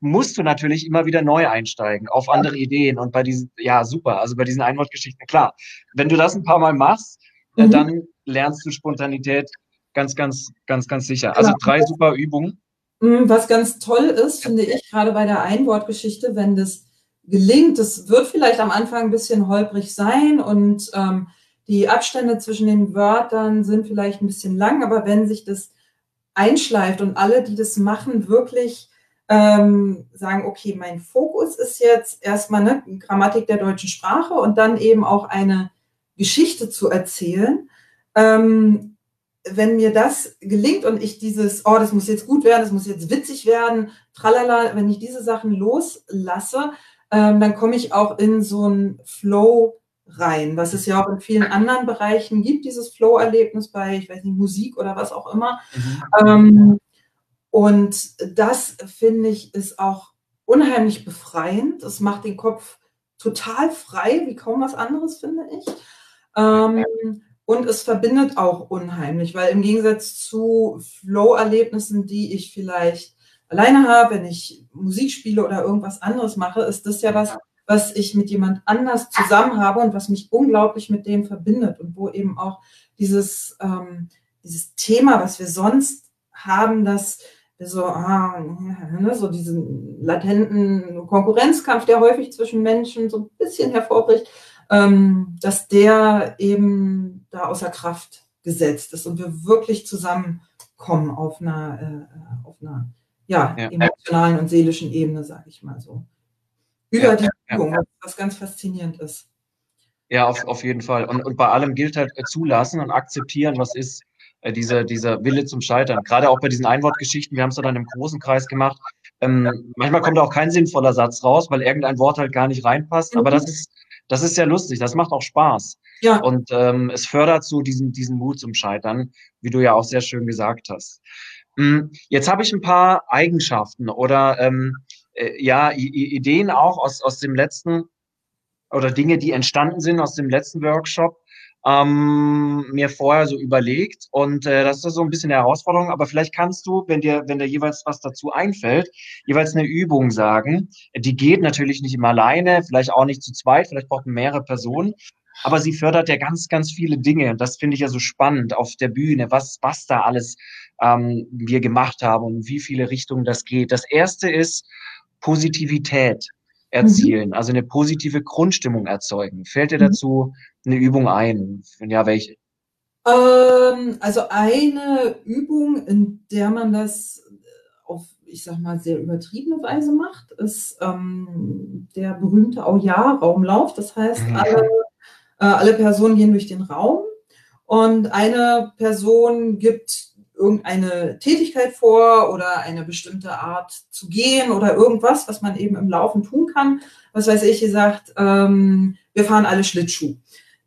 Speaker 1: musst du natürlich immer wieder neu einsteigen auf andere Ideen und bei diesen, ja, super, also bei diesen Einwortgeschichten, klar. Wenn du das ein paar Mal machst, äh, mhm. dann lernst du Spontanität ganz, ganz, ganz, ganz sicher. Also drei super Übungen.
Speaker 2: Mhm, was ganz toll ist, finde ich, gerade bei der Einwortgeschichte, wenn das gelingt, das wird vielleicht am Anfang ein bisschen holprig sein und ähm, die Abstände zwischen den Wörtern sind vielleicht ein bisschen lang, aber wenn sich das einschleift und alle, die das machen, wirklich ähm, sagen, okay, mein Fokus ist jetzt erstmal eine Grammatik der deutschen Sprache und dann eben auch eine Geschichte zu erzählen. Ähm, wenn mir das gelingt und ich dieses, oh, das muss jetzt gut werden, das muss jetzt witzig werden, tralala, wenn ich diese Sachen loslasse, ähm, dann komme ich auch in so einen Flow rein, was es ja auch in vielen anderen Bereichen gibt, dieses Flow-Erlebnis bei, ich weiß nicht, Musik oder was auch immer. Mhm. Ähm, und das finde ich ist auch unheimlich befreiend. Es macht den Kopf total frei, wie kaum was anderes, finde ich. Ähm, und es verbindet auch unheimlich, weil im Gegensatz zu Flow-Erlebnissen, die ich vielleicht alleine habe, wenn ich Musik spiele oder irgendwas anderes mache, ist das ja was, was ich mit jemand anders zusammen habe und was mich unglaublich mit dem verbindet und wo eben auch dieses, ähm, dieses Thema, was wir sonst haben, dass so, ah, ne, so diesen latenten Konkurrenzkampf, der häufig zwischen Menschen so ein bisschen hervorbricht, ähm, dass der eben da außer Kraft gesetzt ist und wir wirklich zusammenkommen auf einer, äh, auf einer ja, ja. emotionalen und seelischen Ebene, sage ich mal so. Über ja, die Übung, was ganz faszinierend ist.
Speaker 1: Ja, auf, auf jeden Fall. Und, und bei allem gilt halt äh, zulassen und akzeptieren, was ist äh, dieser, dieser Wille zum Scheitern. Gerade auch bei diesen Einwortgeschichten, wir haben es dann im großen Kreis gemacht. Ähm, manchmal kommt auch kein sinnvoller Satz raus, weil irgendein Wort halt gar nicht reinpasst. Aber das ist, das ist ja lustig, das macht auch Spaß. Ja. Und ähm, es fördert so diesen, diesen Mut zum Scheitern, wie du ja auch sehr schön gesagt hast. Hm, jetzt habe ich ein paar Eigenschaften oder ähm, äh, ja, I Ideen auch aus, aus dem letzten oder Dinge, die entstanden sind aus dem letzten Workshop, ähm, mir vorher so überlegt. Und äh, das ist so ein bisschen eine Herausforderung, aber vielleicht kannst du, wenn dir, wenn dir jeweils was dazu einfällt, jeweils eine Übung sagen. Die geht natürlich nicht immer alleine, vielleicht auch nicht zu zweit, vielleicht braucht man mehrere Personen. Aber sie fördert ja ganz, ganz viele Dinge. Und das finde ich ja so spannend auf der Bühne, was, was da alles ähm, wir gemacht haben und wie viele Richtungen das geht. Das erste ist Positivität erzielen, mhm. also eine positive Grundstimmung erzeugen. Fällt dir mhm. dazu eine Übung ein? Wenn ja, welche?
Speaker 2: Ähm, also eine Übung, in der man das auf, ich sag mal, sehr übertriebene Weise macht, ist ähm, der berühmte Auja-Raumlauf. Das heißt, mhm. alle, äh, alle Personen gehen durch den Raum und eine Person gibt irgendeine Tätigkeit vor oder eine bestimmte Art zu gehen oder irgendwas, was man eben im Laufen tun kann. Was weiß ich gesagt, ähm, wir fahren alle Schlittschuh.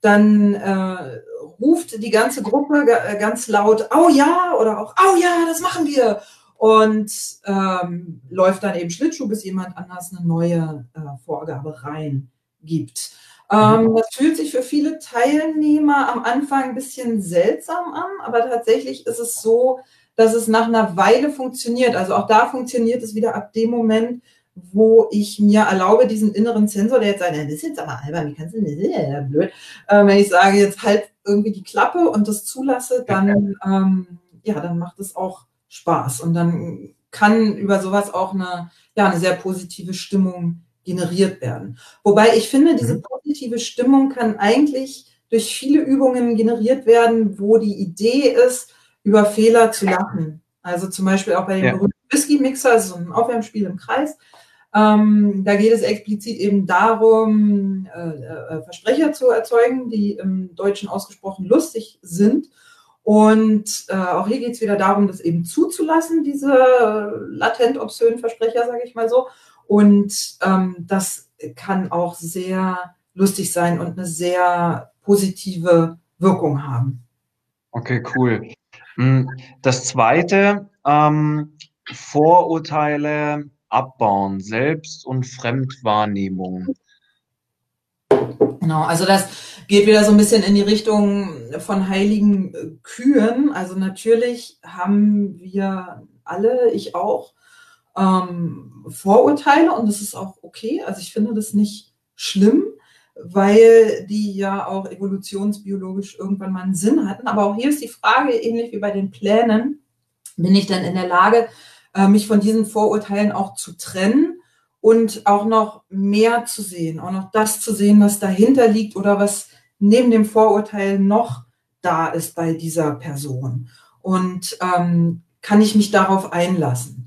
Speaker 2: Dann äh, ruft die ganze Gruppe äh, ganz laut, oh ja, oder auch, oh ja, das machen wir. Und ähm, läuft dann eben Schlittschuh, bis jemand anders eine neue äh, Vorgabe reingibt. Ähm, mhm. das fühlt sich für viele Teilnehmer am Anfang ein bisschen seltsam an, aber tatsächlich ist es so, dass es nach einer Weile funktioniert. Also auch da funktioniert es wieder ab dem Moment, wo ich mir erlaube, diesen inneren Sensor, der jetzt sagt, das ist jetzt aber albern, wie kannst du denn, das ist ja blöd. Äh, wenn ich sage, jetzt halt irgendwie die Klappe und das zulasse, dann, ähm, ja, dann macht es auch Spaß. Und dann kann über sowas auch eine, ja, eine sehr positive Stimmung generiert werden. Wobei ich finde, diese mhm. positive Stimmung kann eigentlich durch viele Übungen generiert werden, wo die Idee ist, über Fehler zu lachen. Also zum Beispiel auch bei dem ja. berühmten Whisky-Mixer, also so ein Aufwärmspiel im Kreis. Ähm, da geht es explizit eben darum, äh, äh, Versprecher zu erzeugen, die im Deutschen ausgesprochen lustig sind. Und äh, auch hier geht es wieder darum, das eben zuzulassen, diese latent obszönen Versprecher, sage ich mal so. Und ähm, das kann auch sehr lustig sein und eine sehr positive Wirkung haben.
Speaker 1: Okay, cool. Hm, das zweite, ähm, Vorurteile abbauen, Selbst- und Fremdwahrnehmung.
Speaker 2: Genau, also das geht wieder so ein bisschen in die Richtung von heiligen Kühen. Also natürlich haben wir alle, ich auch, ähm, Vorurteile und das ist auch okay. Also ich finde das nicht schlimm, weil die ja auch evolutionsbiologisch irgendwann mal einen Sinn hatten. Aber auch hier ist die Frage, ähnlich wie bei den Plänen, bin ich dann in der Lage, äh, mich von diesen Vorurteilen auch zu trennen und auch noch mehr zu sehen, auch noch das zu sehen, was dahinter liegt oder was neben dem Vorurteil noch da ist bei dieser Person. Und ähm, kann ich mich darauf einlassen.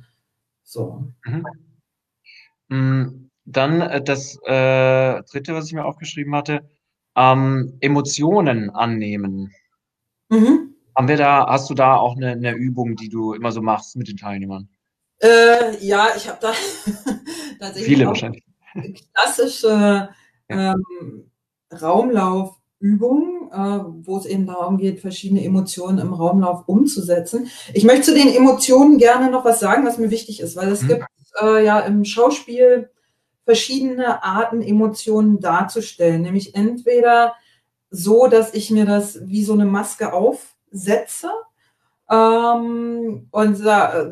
Speaker 2: So. Mhm.
Speaker 1: Mm, dann äh, das äh, dritte, was ich mir aufgeschrieben hatte, ähm, Emotionen annehmen. Mhm. Haben wir da, hast du da auch eine, eine, Übung, die du immer so machst mit den Teilnehmern?
Speaker 2: Äh, ja, ich habe da *laughs*
Speaker 1: tatsächlich viele wahrscheinlich
Speaker 2: klassische ähm, Raumlauf Übung, äh, wo es eben darum geht, verschiedene Emotionen im Raumlauf umzusetzen. Ich möchte zu den Emotionen gerne noch was sagen, was mir wichtig ist, weil es mhm. gibt äh, ja im Schauspiel verschiedene Arten, Emotionen darzustellen. Nämlich entweder so, dass ich mir das wie so eine Maske aufsetze. Ähm, und, äh,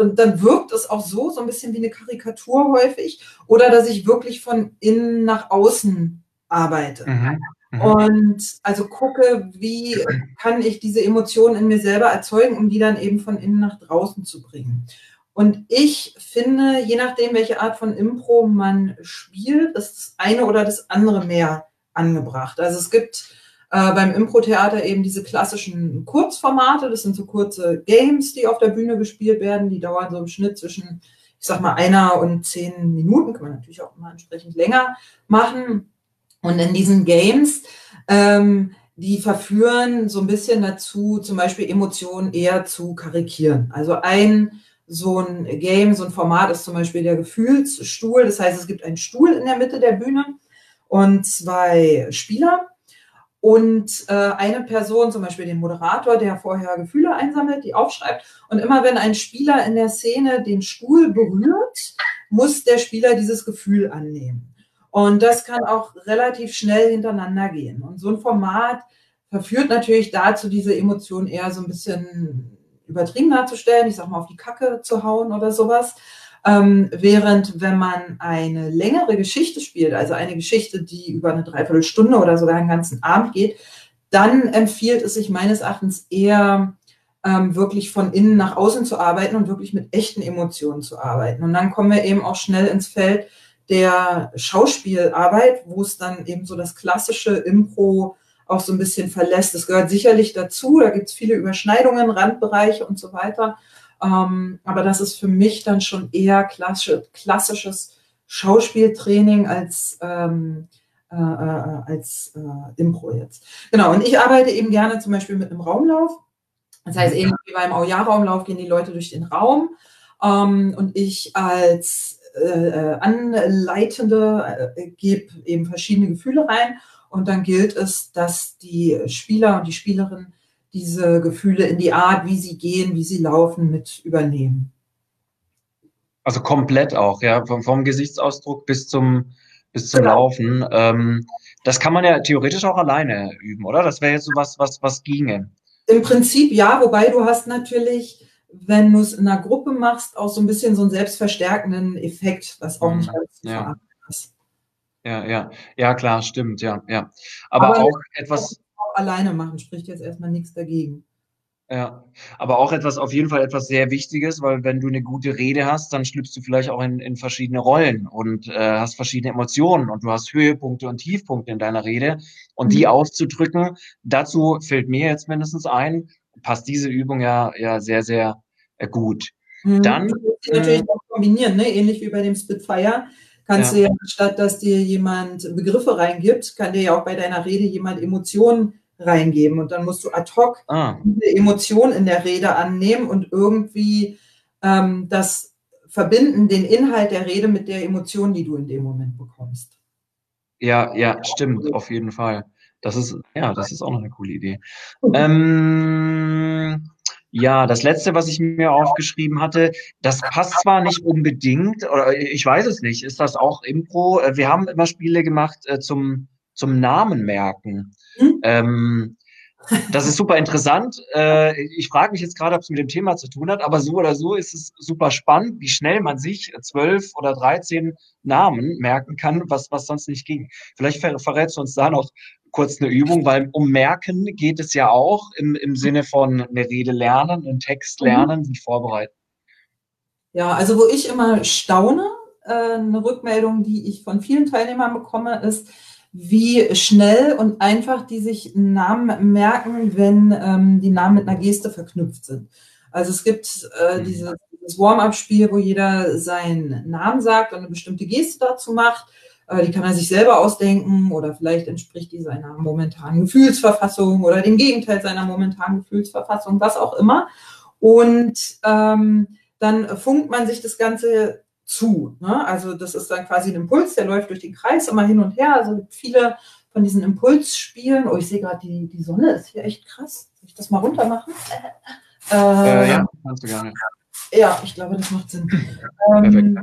Speaker 2: und dann wirkt es auch so, so ein bisschen wie eine Karikatur häufig, oder dass ich wirklich von innen nach außen arbeite. Mhm. Mhm. Und also gucke, wie kann ich diese Emotionen in mir selber erzeugen, um die dann eben von innen nach draußen zu bringen. Und ich finde, je nachdem, welche Art von Impro man spielt, ist das eine oder das andere mehr angebracht. Also es gibt Äh, beim Impro-Theater eben diese klassischen Kurzformate, das sind so kurze Games, die auf der Bühne gespielt werden, die dauern so im Schnitt zwischen, ich sag mal, einer und zehn Minuten, kann man natürlich auch immer entsprechend länger machen. Und in diesen Games, ähm, die verführen so ein bisschen dazu, zum Beispiel Emotionen eher zu karikieren. Also ein so ein Game, so ein Format ist zum Beispiel der Gefühlsstuhl. Das heißt, es gibt einen Stuhl in der Mitte der Bühne und zwei Spieler und äh, eine Person, zum Beispiel den Moderator, der vorher Gefühle einsammelt, die aufschreibt. Und immer wenn ein Spieler in der Szene den Stuhl berührt, muss der Spieler dieses Gefühl annehmen. Und das kann auch relativ schnell hintereinander gehen. Und so ein Format verführt natürlich dazu, diese Emotionen eher so ein bisschen übertrieben darzustellen, ich sag mal auf die Kacke zu hauen oder sowas. Ähm, während wenn man eine längere Geschichte spielt, also eine Geschichte, die über eine Dreiviertelstunde oder sogar einen ganzen Abend geht, dann empfiehlt es sich meines Erachtens eher ähm, wirklich von innen nach außen zu arbeiten und wirklich mit echten Emotionen zu arbeiten. Und dann kommen wir eben auch schnell ins Feld der Schauspielarbeit, wo es dann eben so das klassische Impro auch so ein bisschen verlässt. Das gehört sicherlich dazu, da gibt es viele Überschneidungen, Randbereiche und so weiter. Ähm, aber das ist für mich dann schon eher klassisch, klassisches Schauspieltraining als, ähm, äh, äh, als äh, Impro jetzt. Genau, und ich arbeite eben gerne zum Beispiel mit einem Raumlauf. Das heißt, eben wie beim Auja-Raumlauf gehen die Leute durch den Raum ähm, und ich als äh, Anleitende äh, gebe eben verschiedene Gefühle rein und dann gilt es, dass die Spieler und die Spielerinnen diese Gefühle in die Art, wie sie gehen, wie sie laufen, mit übernehmen.
Speaker 1: Also komplett auch, ja, vom, vom Gesichtsausdruck bis zum, bis zum genau. Laufen. Ähm, das kann man ja theoretisch auch alleine üben, oder? Das wäre jetzt so was, was, was ginge.
Speaker 2: Im Prinzip ja, wobei du hast natürlich, wenn du es in einer Gruppe machst, auch so ein bisschen so einen selbstverstärkenden Effekt, was auch nicht
Speaker 1: ganz ja. ist. Ja, ja, ja, klar, stimmt, ja, ja. Aber, Aber auch etwas.
Speaker 2: Auch alleine machen spricht jetzt erstmal nichts dagegen.
Speaker 1: Ja, aber auch etwas, auf jeden Fall etwas sehr Wichtiges, weil wenn du eine gute Rede hast, dann schlüpfst du vielleicht auch in, in verschiedene Rollen und äh, hast verschiedene Emotionen und du hast Höhepunkte und Tiefpunkte in deiner Rede und mhm. die auszudrücken, dazu fällt mir jetzt mindestens ein, passt diese Übung ja, ja sehr, sehr äh, gut.
Speaker 2: Mhm. Dann. Du natürlich auch kombinieren, ne? ähnlich wie bei dem Spitfire kannst ja. du ja, statt dass dir jemand Begriffe reingibt, kann dir ja auch bei deiner Rede jemand Emotionen reingeben. Und dann musst du ad hoc ah. diese Emotion in der Rede annehmen und irgendwie ähm, das verbinden, den Inhalt der Rede mit der Emotion, die du in dem Moment bekommst.
Speaker 1: Ja, ja, stimmt, auf jeden Fall. Das ist, ja, das ist auch noch eine coole Idee. Ähm, ja, das letzte, was ich mir aufgeschrieben hatte, das passt zwar nicht unbedingt, oder ich weiß es nicht, ist das auch Impro? Äh, wir haben immer Spiele gemacht äh, zum, zum Namen merken. Hm? Ähm, das ist super interessant. Äh, ich frage mich jetzt gerade, ob es mit dem Thema zu tun hat, aber so oder so ist es super spannend, wie schnell man sich zwölf oder dreizehn Namen merken kann, was, was sonst nicht ging. Vielleicht ver verrätst du uns da noch kurz eine Übung, weil um Merken geht es ja auch im, im Sinne von eine Rede lernen, einen Text mhm. lernen, sich vorbereiten.
Speaker 2: Ja, also wo ich immer staune, äh, eine Rückmeldung, die ich von vielen Teilnehmern bekomme, ist, wie schnell und einfach die sich Namen merken, wenn ähm, die Namen mit einer Geste verknüpft sind. Also es gibt äh, mhm. dieses, dieses Warm-up-Spiel, wo jeder seinen Namen sagt und eine bestimmte Geste dazu macht. Äh, die kann er sich selber ausdenken oder vielleicht entspricht die seiner momentanen Gefühlsverfassung oder dem Gegenteil seiner momentanen Gefühlsverfassung, was auch immer. Und ähm, dann funkt man sich das Ganze zu. Ne? Also das ist dann quasi ein Impuls, der läuft durch den Kreis immer hin und her. Also viele von diesen Impulsspielen. Oh, ich sehe gerade, die, die Sonne ist hier echt krass. Soll ich das mal runter machen?
Speaker 1: Äh, äh, ja, kannst du gerne.
Speaker 2: Ja, ich glaube, das macht Sinn. Ähm,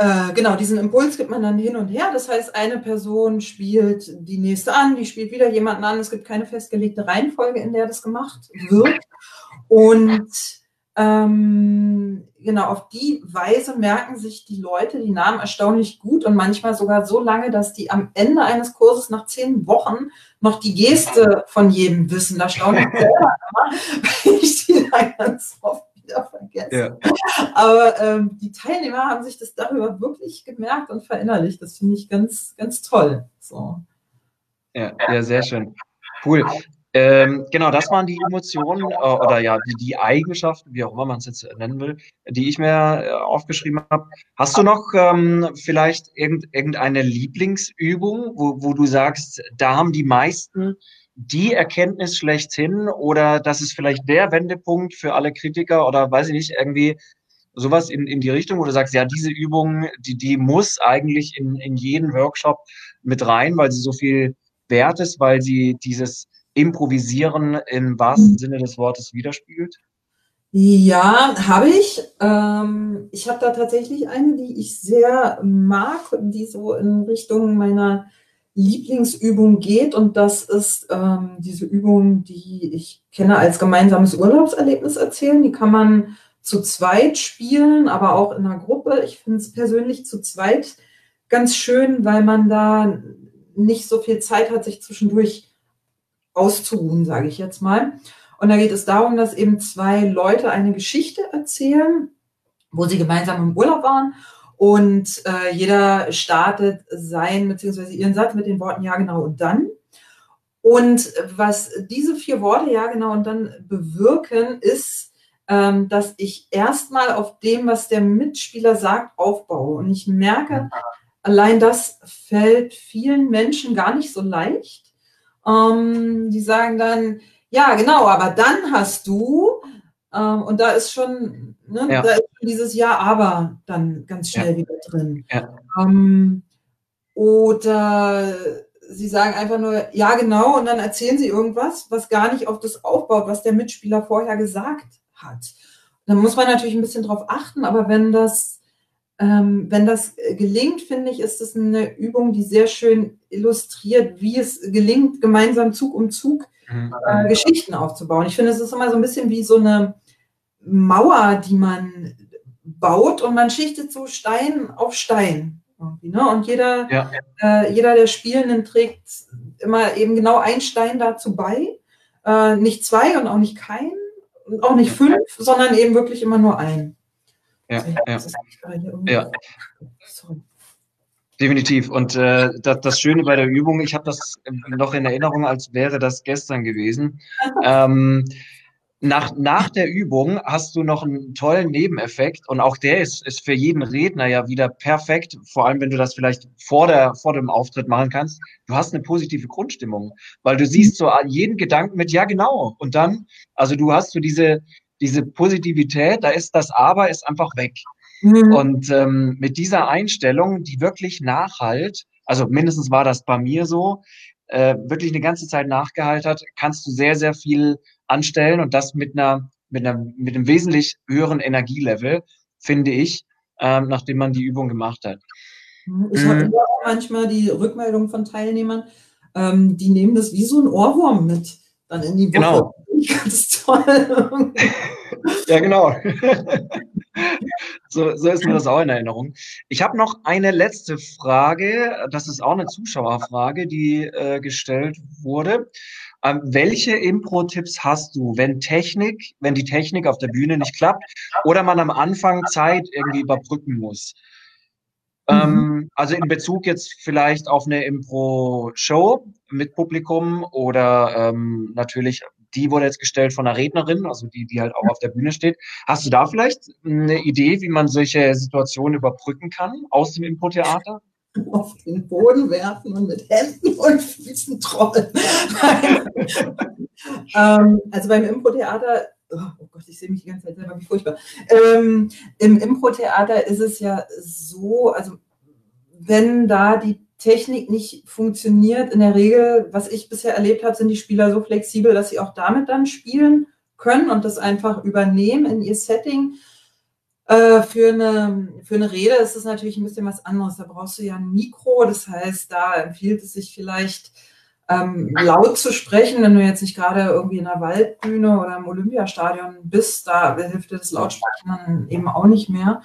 Speaker 2: äh, genau, diesen Impuls gibt man dann hin und her. Das heißt, eine Person spielt die nächste an, die spielt wieder jemanden an. Es gibt keine festgelegte Reihenfolge, in der das gemacht wird. Und ähm, genau, auf die Weise merken sich die Leute die Namen erstaunlich gut und manchmal sogar so lange, dass die am Ende eines Kurses nach zehn Wochen noch die Geste von jedem wissen. Da staune ich selber immer, *laughs* wenn ich die dann ganz oft wieder vergesse. Ja. *laughs* Aber ähm, die Teilnehmer haben sich das darüber wirklich gemerkt und verinnerlicht. Das finde ich ganz, ganz toll. So.
Speaker 1: Ja, ja, sehr schön. Cool. Ähm, genau, das waren die Emotionen äh, oder ja, die, die Eigenschaften, wie auch immer man es jetzt nennen will, die ich mir äh, aufgeschrieben habe. Hast du noch ähm, vielleicht irgend, irgendeine Lieblingsübung, wo, wo du sagst, da haben die meisten die Erkenntnis schlechthin oder das ist vielleicht der Wendepunkt für alle Kritiker oder weiß ich nicht, irgendwie sowas in, in die Richtung, wo du sagst, ja, diese Übung, die, die muss eigentlich in, in jeden Workshop mit rein, weil sie so viel wert ist, weil sie dieses Improvisieren im wahrsten mhm. Sinne des Wortes widerspiegelt?
Speaker 2: Ja, habe ich. Ähm, ich habe da tatsächlich eine, die ich sehr mag, die so in Richtung meiner Lieblingsübung geht. Und das ist ähm, diese Übung, die ich kenne als gemeinsames Urlaubserlebnis erzählen. Die kann man zu zweit spielen, aber auch in einer Gruppe. Ich finde es persönlich zu zweit ganz schön, weil man da nicht so viel Zeit hat, sich zwischendurch auszuruhen, sage ich jetzt mal. Und da geht es darum, dass eben zwei Leute eine Geschichte erzählen, wo sie gemeinsam im Urlaub waren. Und äh, jeder startet sein bzw. ihren Satz mit den Worten ja genau und dann. Und was diese vier Worte ja genau und dann bewirken, ist, ähm, dass ich erstmal auf dem, was der Mitspieler sagt, aufbaue. Und ich merke, allein das fällt vielen Menschen gar nicht so leicht ähm, die sagen dann, ja, genau, aber dann hast du, ähm, und da ist schon, ne, ja. da ist schon dieses Ja, aber dann ganz schnell ja. wieder drin. Ja. Ähm, oder sie sagen einfach nur, ja, genau, und dann erzählen sie irgendwas, was gar nicht auf das aufbaut, was der Mitspieler vorher gesagt hat. Dann muss man natürlich ein bisschen drauf achten, aber wenn das wenn das gelingt, finde ich, ist es eine Übung, die sehr schön illustriert, wie es gelingt, gemeinsam Zug um Zug mhm. äh, Geschichten aufzubauen. Ich finde, es ist immer so ein bisschen wie so eine Mauer, die man baut und man schichtet so Stein auf Stein. Ne? Und jeder, ja. äh, jeder der Spielenden trägt immer eben genau ein Stein dazu bei. Äh, nicht zwei und auch nicht kein und auch nicht fünf, sondern eben wirklich immer nur ein.
Speaker 1: Ja, ja. ja. Definitiv. Und äh, das, das Schöne bei der Übung, ich habe das noch in Erinnerung, als wäre das gestern gewesen. *laughs* Ähm, nach, nach der Übung hast du noch einen tollen Nebeneffekt und auch der ist, ist für jeden Redner ja wieder perfekt, vor allem wenn du das vielleicht vor, der, vor dem Auftritt machen kannst. Du hast eine positive Grundstimmung, weil du siehst so jeden Gedanken mit, ja genau. Und dann, also du hast so diese, diese Positivität, da ist das Aber ist einfach weg. Mhm. Und ähm, mit dieser Einstellung, die wirklich nachhalt, also mindestens war das bei mir so, äh, wirklich eine ganze Zeit nachgehalt hat, kannst du sehr, sehr viel anstellen und das mit einer, mit einer, mit einem wesentlich höheren Energielevel, finde ich, ähm, nachdem man die Übung gemacht hat.
Speaker 2: Ich habe mhm. auch manchmal die Rückmeldung von Teilnehmern, ähm, die nehmen das wie so ein Ohrwurm mit dann in die Woche.
Speaker 1: Genau. *laughs* Ganz toll. ja, genau. so, so ist mir das auch in Erinnerung. Ich habe noch eine letzte Frage. Das ist auch eine Zuschauerfrage, die äh, gestellt wurde. Ähm, welche Impro-Tipps hast du, wenn Technik, wenn die Technik auf der Bühne nicht klappt oder man am Anfang Zeit irgendwie überbrücken muss? Mhm. Ähm, also in Bezug jetzt vielleicht auf eine Impro-Show mit Publikum oder ähm, natürlich, die wurde jetzt gestellt von einer Rednerin, also die, die halt auch auf der Bühne steht. Hast du da vielleicht eine Idee, wie man solche Situationen überbrücken kann aus dem Impro-Theater? *laughs*
Speaker 2: auf den Boden werfen und mit Händen und Füßen trollen. *laughs* ähm, also beim Impro-Theater Oh, oh Gott, ich sehe mich die ganze Zeit selber, wie furchtbar. Ähm, Im Impro-Theater ist es ja so, also wenn da die Technik nicht funktioniert, in der Regel, was ich bisher erlebt habe, sind die Spieler so flexibel, dass sie auch damit dann spielen können und das einfach übernehmen in ihr Setting. Äh, für, eine, für eine Rede ist es natürlich ein bisschen was anderes. Da brauchst du ja ein Mikro, das heißt, da empfiehlt es sich vielleicht ähm, laut zu sprechen, wenn du jetzt nicht gerade irgendwie in der Waldbühne oder im Olympiastadion bist, da hilft dir das Lautsprechen dann eben auch nicht mehr.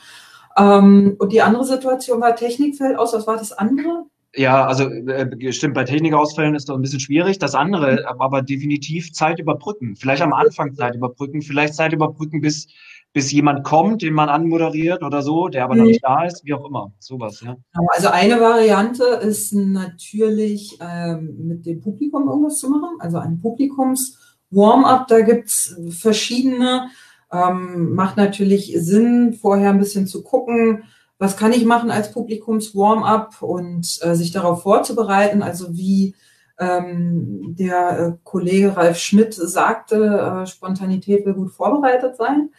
Speaker 2: Ähm, und die andere Situation war Technik fällt aus. Was war das andere?
Speaker 1: Ja, also äh, stimmt, bei Technikausfällen ist das ein bisschen schwierig. Das andere, aber definitiv Zeit überbrücken. Vielleicht am Anfang Zeit überbrücken, vielleicht Zeit überbrücken, bis, bis jemand kommt, den man anmoderiert oder so, der aber noch nicht da ist, wie auch immer. Sowas, ja.
Speaker 2: Genau, also eine Variante ist natürlich ähm, mit dem Publikum irgendwas zu machen, also ein Publikums-Warm-up. Da gibt's verschiedene. Ähm, macht natürlich Sinn, vorher ein bisschen zu gucken, was kann ich machen als Publikums-Warm-up und äh, sich darauf vorzubereiten. Also wie ähm, der äh, Kollege Ralf Schmidt sagte, äh, Spontanität will gut vorbereitet sein.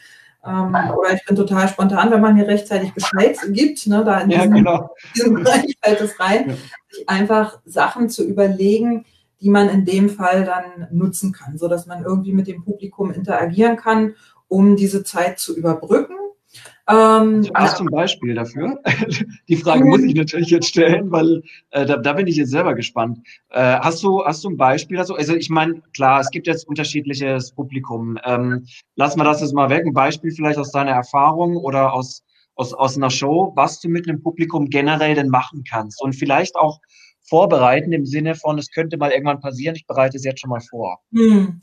Speaker 2: Ähm, oder ich bin total spontan, wenn man mir rechtzeitig Bescheid gibt, ne, da in
Speaker 1: Ja,
Speaker 2: diesem,
Speaker 1: genau.
Speaker 2: diesem Bereich fällt es rein,
Speaker 1: Ja.
Speaker 2: sich einfach Sachen zu überlegen, die man in dem Fall dann nutzen kann, so dass man irgendwie mit dem Publikum interagieren kann, um diese Zeit zu überbrücken. Ähm,
Speaker 1: Hast du ein Beispiel dafür? *laughs* Die Frage muss ich natürlich jetzt stellen, weil äh, da, da bin ich jetzt selber gespannt. Äh, hast du hast du ein Beispiel dazu? Also ich meine, klar, es gibt jetzt unterschiedliches Publikum. Ähm, lassen wir das jetzt mal weg. Ein Beispiel vielleicht aus deiner Erfahrung oder aus aus aus einer Show, was du mit einem Publikum generell denn machen kannst und vielleicht auch vorbereiten im Sinne von, es könnte mal irgendwann passieren. Ich bereite es jetzt schon mal vor.
Speaker 2: Hm.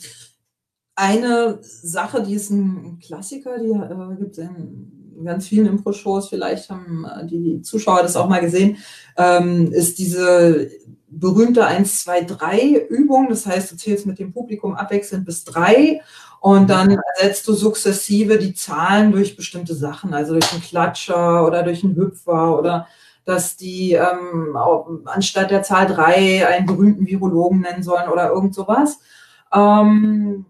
Speaker 2: Eine Sache, die ist ein Klassiker, die äh, gibt es in ganz vielen Impro-Shows, vielleicht haben äh, die Zuschauer das auch mal gesehen, ähm, ist diese berühmte 1, 2, 3 Übung. Das heißt, du zählst mit dem Publikum abwechselnd bis drei und dann ersetzt du sukzessive die Zahlen durch bestimmte Sachen, also durch einen Klatscher oder durch einen Hüpfer oder dass die ähm, anstatt der Zahl drei einen berühmten Virologen nennen sollen oder irgend sowas. Ähm,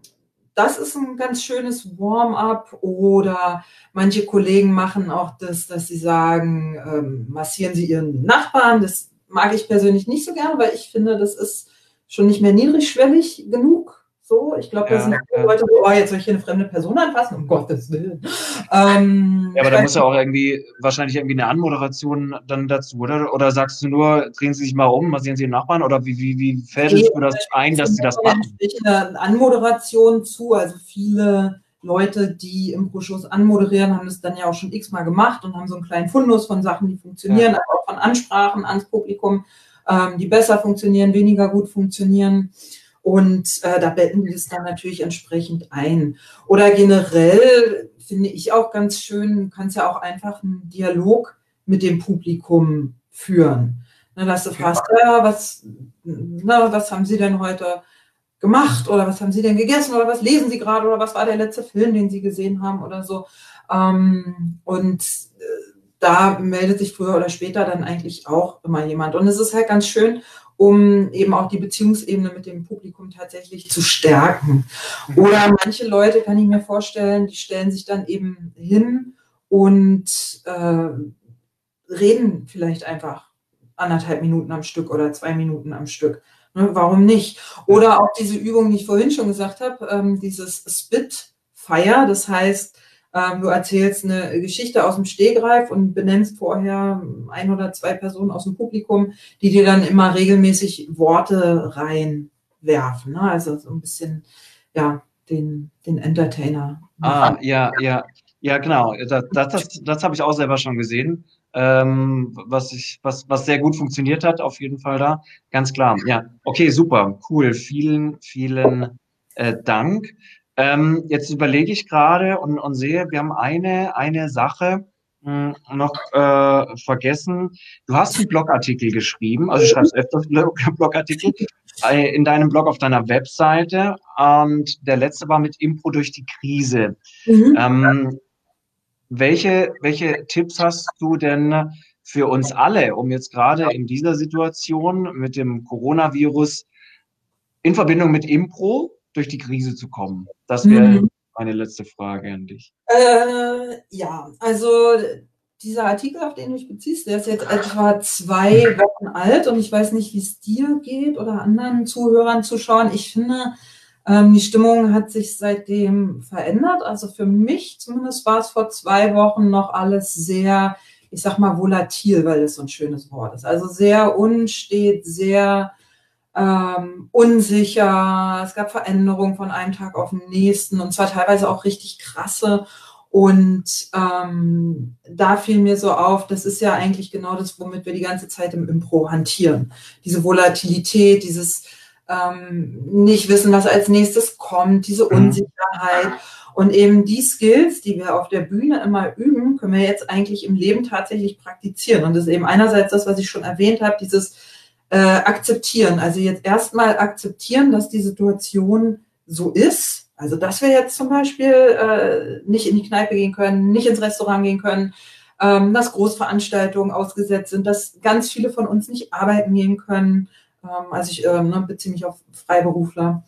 Speaker 2: das ist ein ganz schönes Warm-up oder manche Kollegen machen auch das, dass sie sagen, ähm, massieren sie ihren Nachbarn. Das mag ich persönlich nicht so gern, weil ich finde, das ist schon nicht mehr niedrigschwellig genug. So, ich glaube, da
Speaker 1: Ja,
Speaker 2: sind
Speaker 1: ja.
Speaker 2: Leute so, oh, jetzt soll ich hier eine fremde Person anfassen, um Gottes Willen. Ähm,
Speaker 1: Ja, aber da muss ja auch irgendwie, wahrscheinlich irgendwie eine Anmoderation dann dazu, oder? Oder sagst du nur, drehen Sie sich mal um, massieren Sie den Nachbarn? Oder wie, wie, wie fädest du das ein, dass Sie das machen?
Speaker 2: eine Anmoderation zu. Also viele Leute, die Impro-Shows anmoderieren, haben das dann ja auch schon x-mal gemacht und haben so einen kleinen Fundus von Sachen, die funktionieren, aber auch von Ansprachen ans Publikum, ähm, die besser funktionieren, weniger gut funktionieren. Und äh, da betten wir es dann natürlich entsprechend ein. Oder generell finde ich auch ganz schön, du kannst ja auch einfach einen Dialog mit dem Publikum führen. Ne, dass du fragst, ja, was, na, was haben Sie denn heute gemacht oder was haben Sie denn gegessen oder was lesen Sie gerade oder was war der letzte Film, den Sie gesehen haben oder so. Ähm, und äh, da meldet sich früher oder später dann eigentlich auch immer jemand. Und es ist halt ganz schön, um eben auch die Beziehungsebene mit dem Publikum tatsächlich zu stärken. Oder manche Leute, kann ich mir vorstellen, die stellen sich dann eben hin und äh, reden vielleicht einfach anderthalb Minuten am Stück oder zwei Minuten am Stück. Ne, warum nicht? Oder auch diese Übung, die ich vorhin schon gesagt habe, ähm, dieses Spitfire, das heißt, ähm, du erzählst eine Geschichte aus dem Stehgreif und benennst vorher ein oder zwei Personen aus dem Publikum, die dir dann immer regelmäßig Worte reinwerfen. Ne? Also so ein bisschen, ja, den, den Entertainer.
Speaker 1: Ah, ja, ja. Ja, genau. Das, das, das, habe ich auch selber schon gesehen. Ähm, was ich, was, was sehr gut funktioniert hat, auf jeden Fall da. Ganz klar. Ja, okay, super, cool. Vielen, vielen äh, Dank. Ähm, jetzt überlege ich gerade und, und sehe, wir haben eine, eine Sache mh, noch äh, vergessen. Du hast einen Blogartikel geschrieben, also du schreibst öfters *laughs* Blog- Blogartikel äh, in deinem Blog auf deiner Webseite und der letzte war mit Impro durch die Krise.
Speaker 2: Mhm.
Speaker 1: Ähm, welche, welche Tipps hast du denn für uns alle, um jetzt gerade in dieser Situation mit dem Coronavirus in Verbindung mit Impro durch die Krise zu kommen? Das wäre
Speaker 2: Mhm.
Speaker 1: meine letzte Frage an dich.
Speaker 2: Äh, ja, also dieser Artikel, auf den du dich beziehst, der ist jetzt etwa zwei Wochen alt und ich weiß nicht, wie es dir geht oder anderen Zuhörern, Zuschauern. Ich finde, ähm, die Stimmung hat sich seitdem verändert. Also für mich zumindest war es vor zwei Wochen noch alles sehr, ich sag mal, volatil, weil das so ein schönes Wort ist. Also sehr unstet, sehr ähm, unsicher. Es gab Veränderungen von einem Tag auf den nächsten und zwar teilweise auch richtig krasse. Und ähm, da fiel mir so auf, das ist ja eigentlich genau das, womit wir die ganze Zeit im Impro hantieren. Diese Volatilität, dieses ähm, nicht wissen, was als nächstes kommt, diese mhm. Unsicherheit. Und eben die Skills, die wir auf der Bühne immer üben, können wir jetzt eigentlich im Leben tatsächlich praktizieren. Und das ist eben einerseits das, was ich schon erwähnt habe, dieses äh, Akzeptieren. Also jetzt erstmal akzeptieren, dass die Situation so ist. Also dass wir jetzt zum Beispiel äh, nicht in die Kneipe gehen können, nicht ins Restaurant gehen können, ähm, dass Großveranstaltungen ausgesetzt sind, dass ganz viele von uns nicht arbeiten gehen können. Ähm, also ich ähm, ne, beziehe mich auf Freiberufler.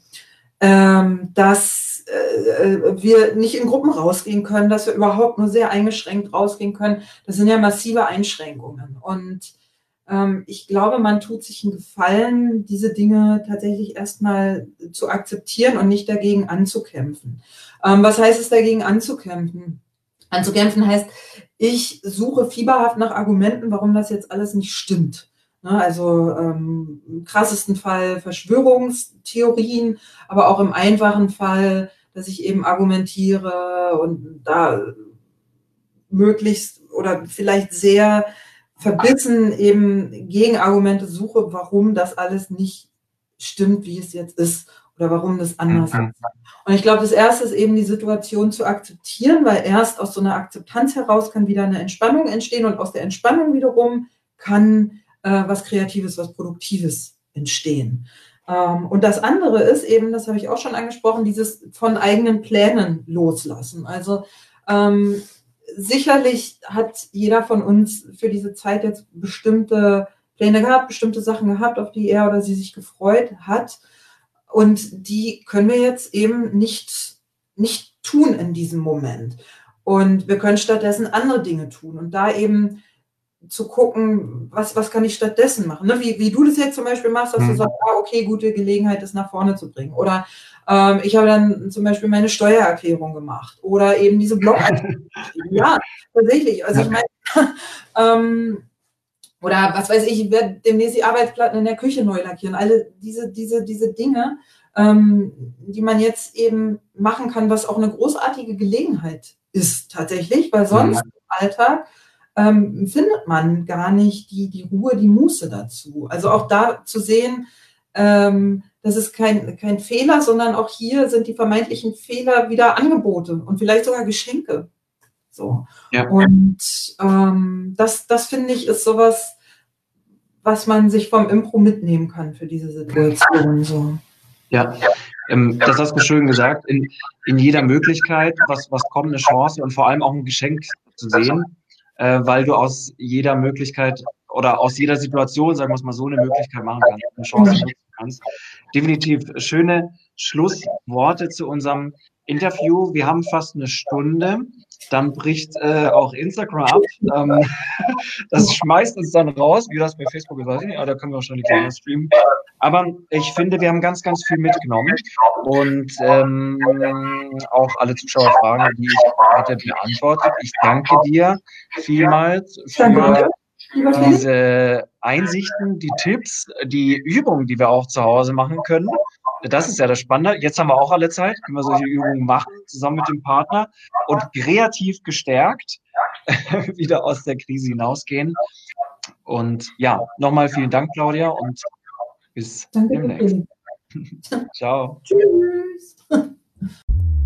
Speaker 2: Ähm, dass äh, wir nicht in Gruppen rausgehen können, dass wir überhaupt nur sehr eingeschränkt rausgehen können. Das sind ja massive Einschränkungen. Und ich glaube, man tut sich einen Gefallen, diese Dinge tatsächlich erstmal zu akzeptieren und nicht dagegen anzukämpfen. Ähm, was heißt es dagegen anzukämpfen? Anzukämpfen heißt, ich suche fieberhaft nach Argumenten, warum das jetzt alles nicht stimmt. Ne, also ähm, im krassesten Fall Verschwörungstheorien, aber auch im einfachen Fall, dass ich eben argumentiere und da möglichst oder vielleicht sehr verbissen eben Gegenargumente suche, warum das alles nicht stimmt, wie es jetzt ist oder warum das anders mhm. ist. Und ich glaube, das Erste ist eben die Situation zu akzeptieren, weil erst aus so einer Akzeptanz heraus kann wieder eine Entspannung entstehen und aus der Entspannung wiederum kann äh, was Kreatives, was Produktives entstehen. Ähm, und das andere ist eben, das habe ich auch schon angesprochen, dieses von eigenen Plänen loslassen. Also ähm, sicherlich hat jeder von uns für diese Zeit jetzt bestimmte Pläne gehabt, bestimmte Sachen gehabt, auf die er oder sie sich gefreut hat. Und die können wir jetzt eben nicht, nicht tun in diesem Moment. Und wir können stattdessen andere Dinge tun und da eben zu gucken, was, was kann ich stattdessen machen. Ne? Wie, wie du das jetzt zum Beispiel machst, dass mhm. du sagst, ah, okay, gute Gelegenheit, das nach vorne zu bringen. Oder ähm, ich habe dann zum Beispiel meine Steuererklärung gemacht oder eben diese Blog. *laughs* ja, tatsächlich. Also ich meine, *laughs* ähm, oder was weiß ich, ich werde demnächst die Arbeitsplatten in der Küche neu lackieren. Alle diese, diese, diese Dinge, ähm, die man jetzt eben machen kann, was auch eine großartige Gelegenheit ist tatsächlich, weil sonst im Alltag ähm, findet man gar nicht die, die Ruhe, die Muße dazu. Also auch da zu sehen, ähm, das ist kein, kein Fehler, sondern auch hier sind die vermeintlichen Fehler wieder Angebote und vielleicht sogar Geschenke. So. Ja. Und ähm, das, das finde ich, ist sowas, was man sich vom Impro mitnehmen kann für diese Situation. So.
Speaker 1: Ja, ähm, das hast du schön gesagt. In, in jeder Möglichkeit, was, was kommt, eine Chance und vor allem auch ein Geschenk zu sehen äh, weil du aus jeder Möglichkeit oder aus jeder Situation, sagen wir es mal so, eine Möglichkeit machen kannst, eine Chance nutzen kannst. Definitiv schöne Schlussworte zu unserem Interview. Wir haben fast eine Stunde. Dann bricht äh, auch Instagram ab. Ähm, *laughs* das schmeißt uns dann raus, wie das bei Facebook ist. Ja, ah, da können wir wahrscheinlich gleich streamen. Aber ich finde, wir haben ganz, ganz viel mitgenommen. Und ähm, auch alle Zuschauerfragen, die ich heute beantwortet. Ich danke dir vielmals für diese Einsichten, die Tipps, die Übungen, die wir auch zu Hause machen können. Das ist ja das Spannende. Jetzt haben wir auch alle Zeit, können wir solche Übungen machen, zusammen mit dem Partner und kreativ gestärkt *laughs* wieder aus der Krise hinausgehen. Und ja, nochmal vielen Dank, Claudia, und bis Danke demnächst. *laughs* Ciao. Tschüss. *laughs*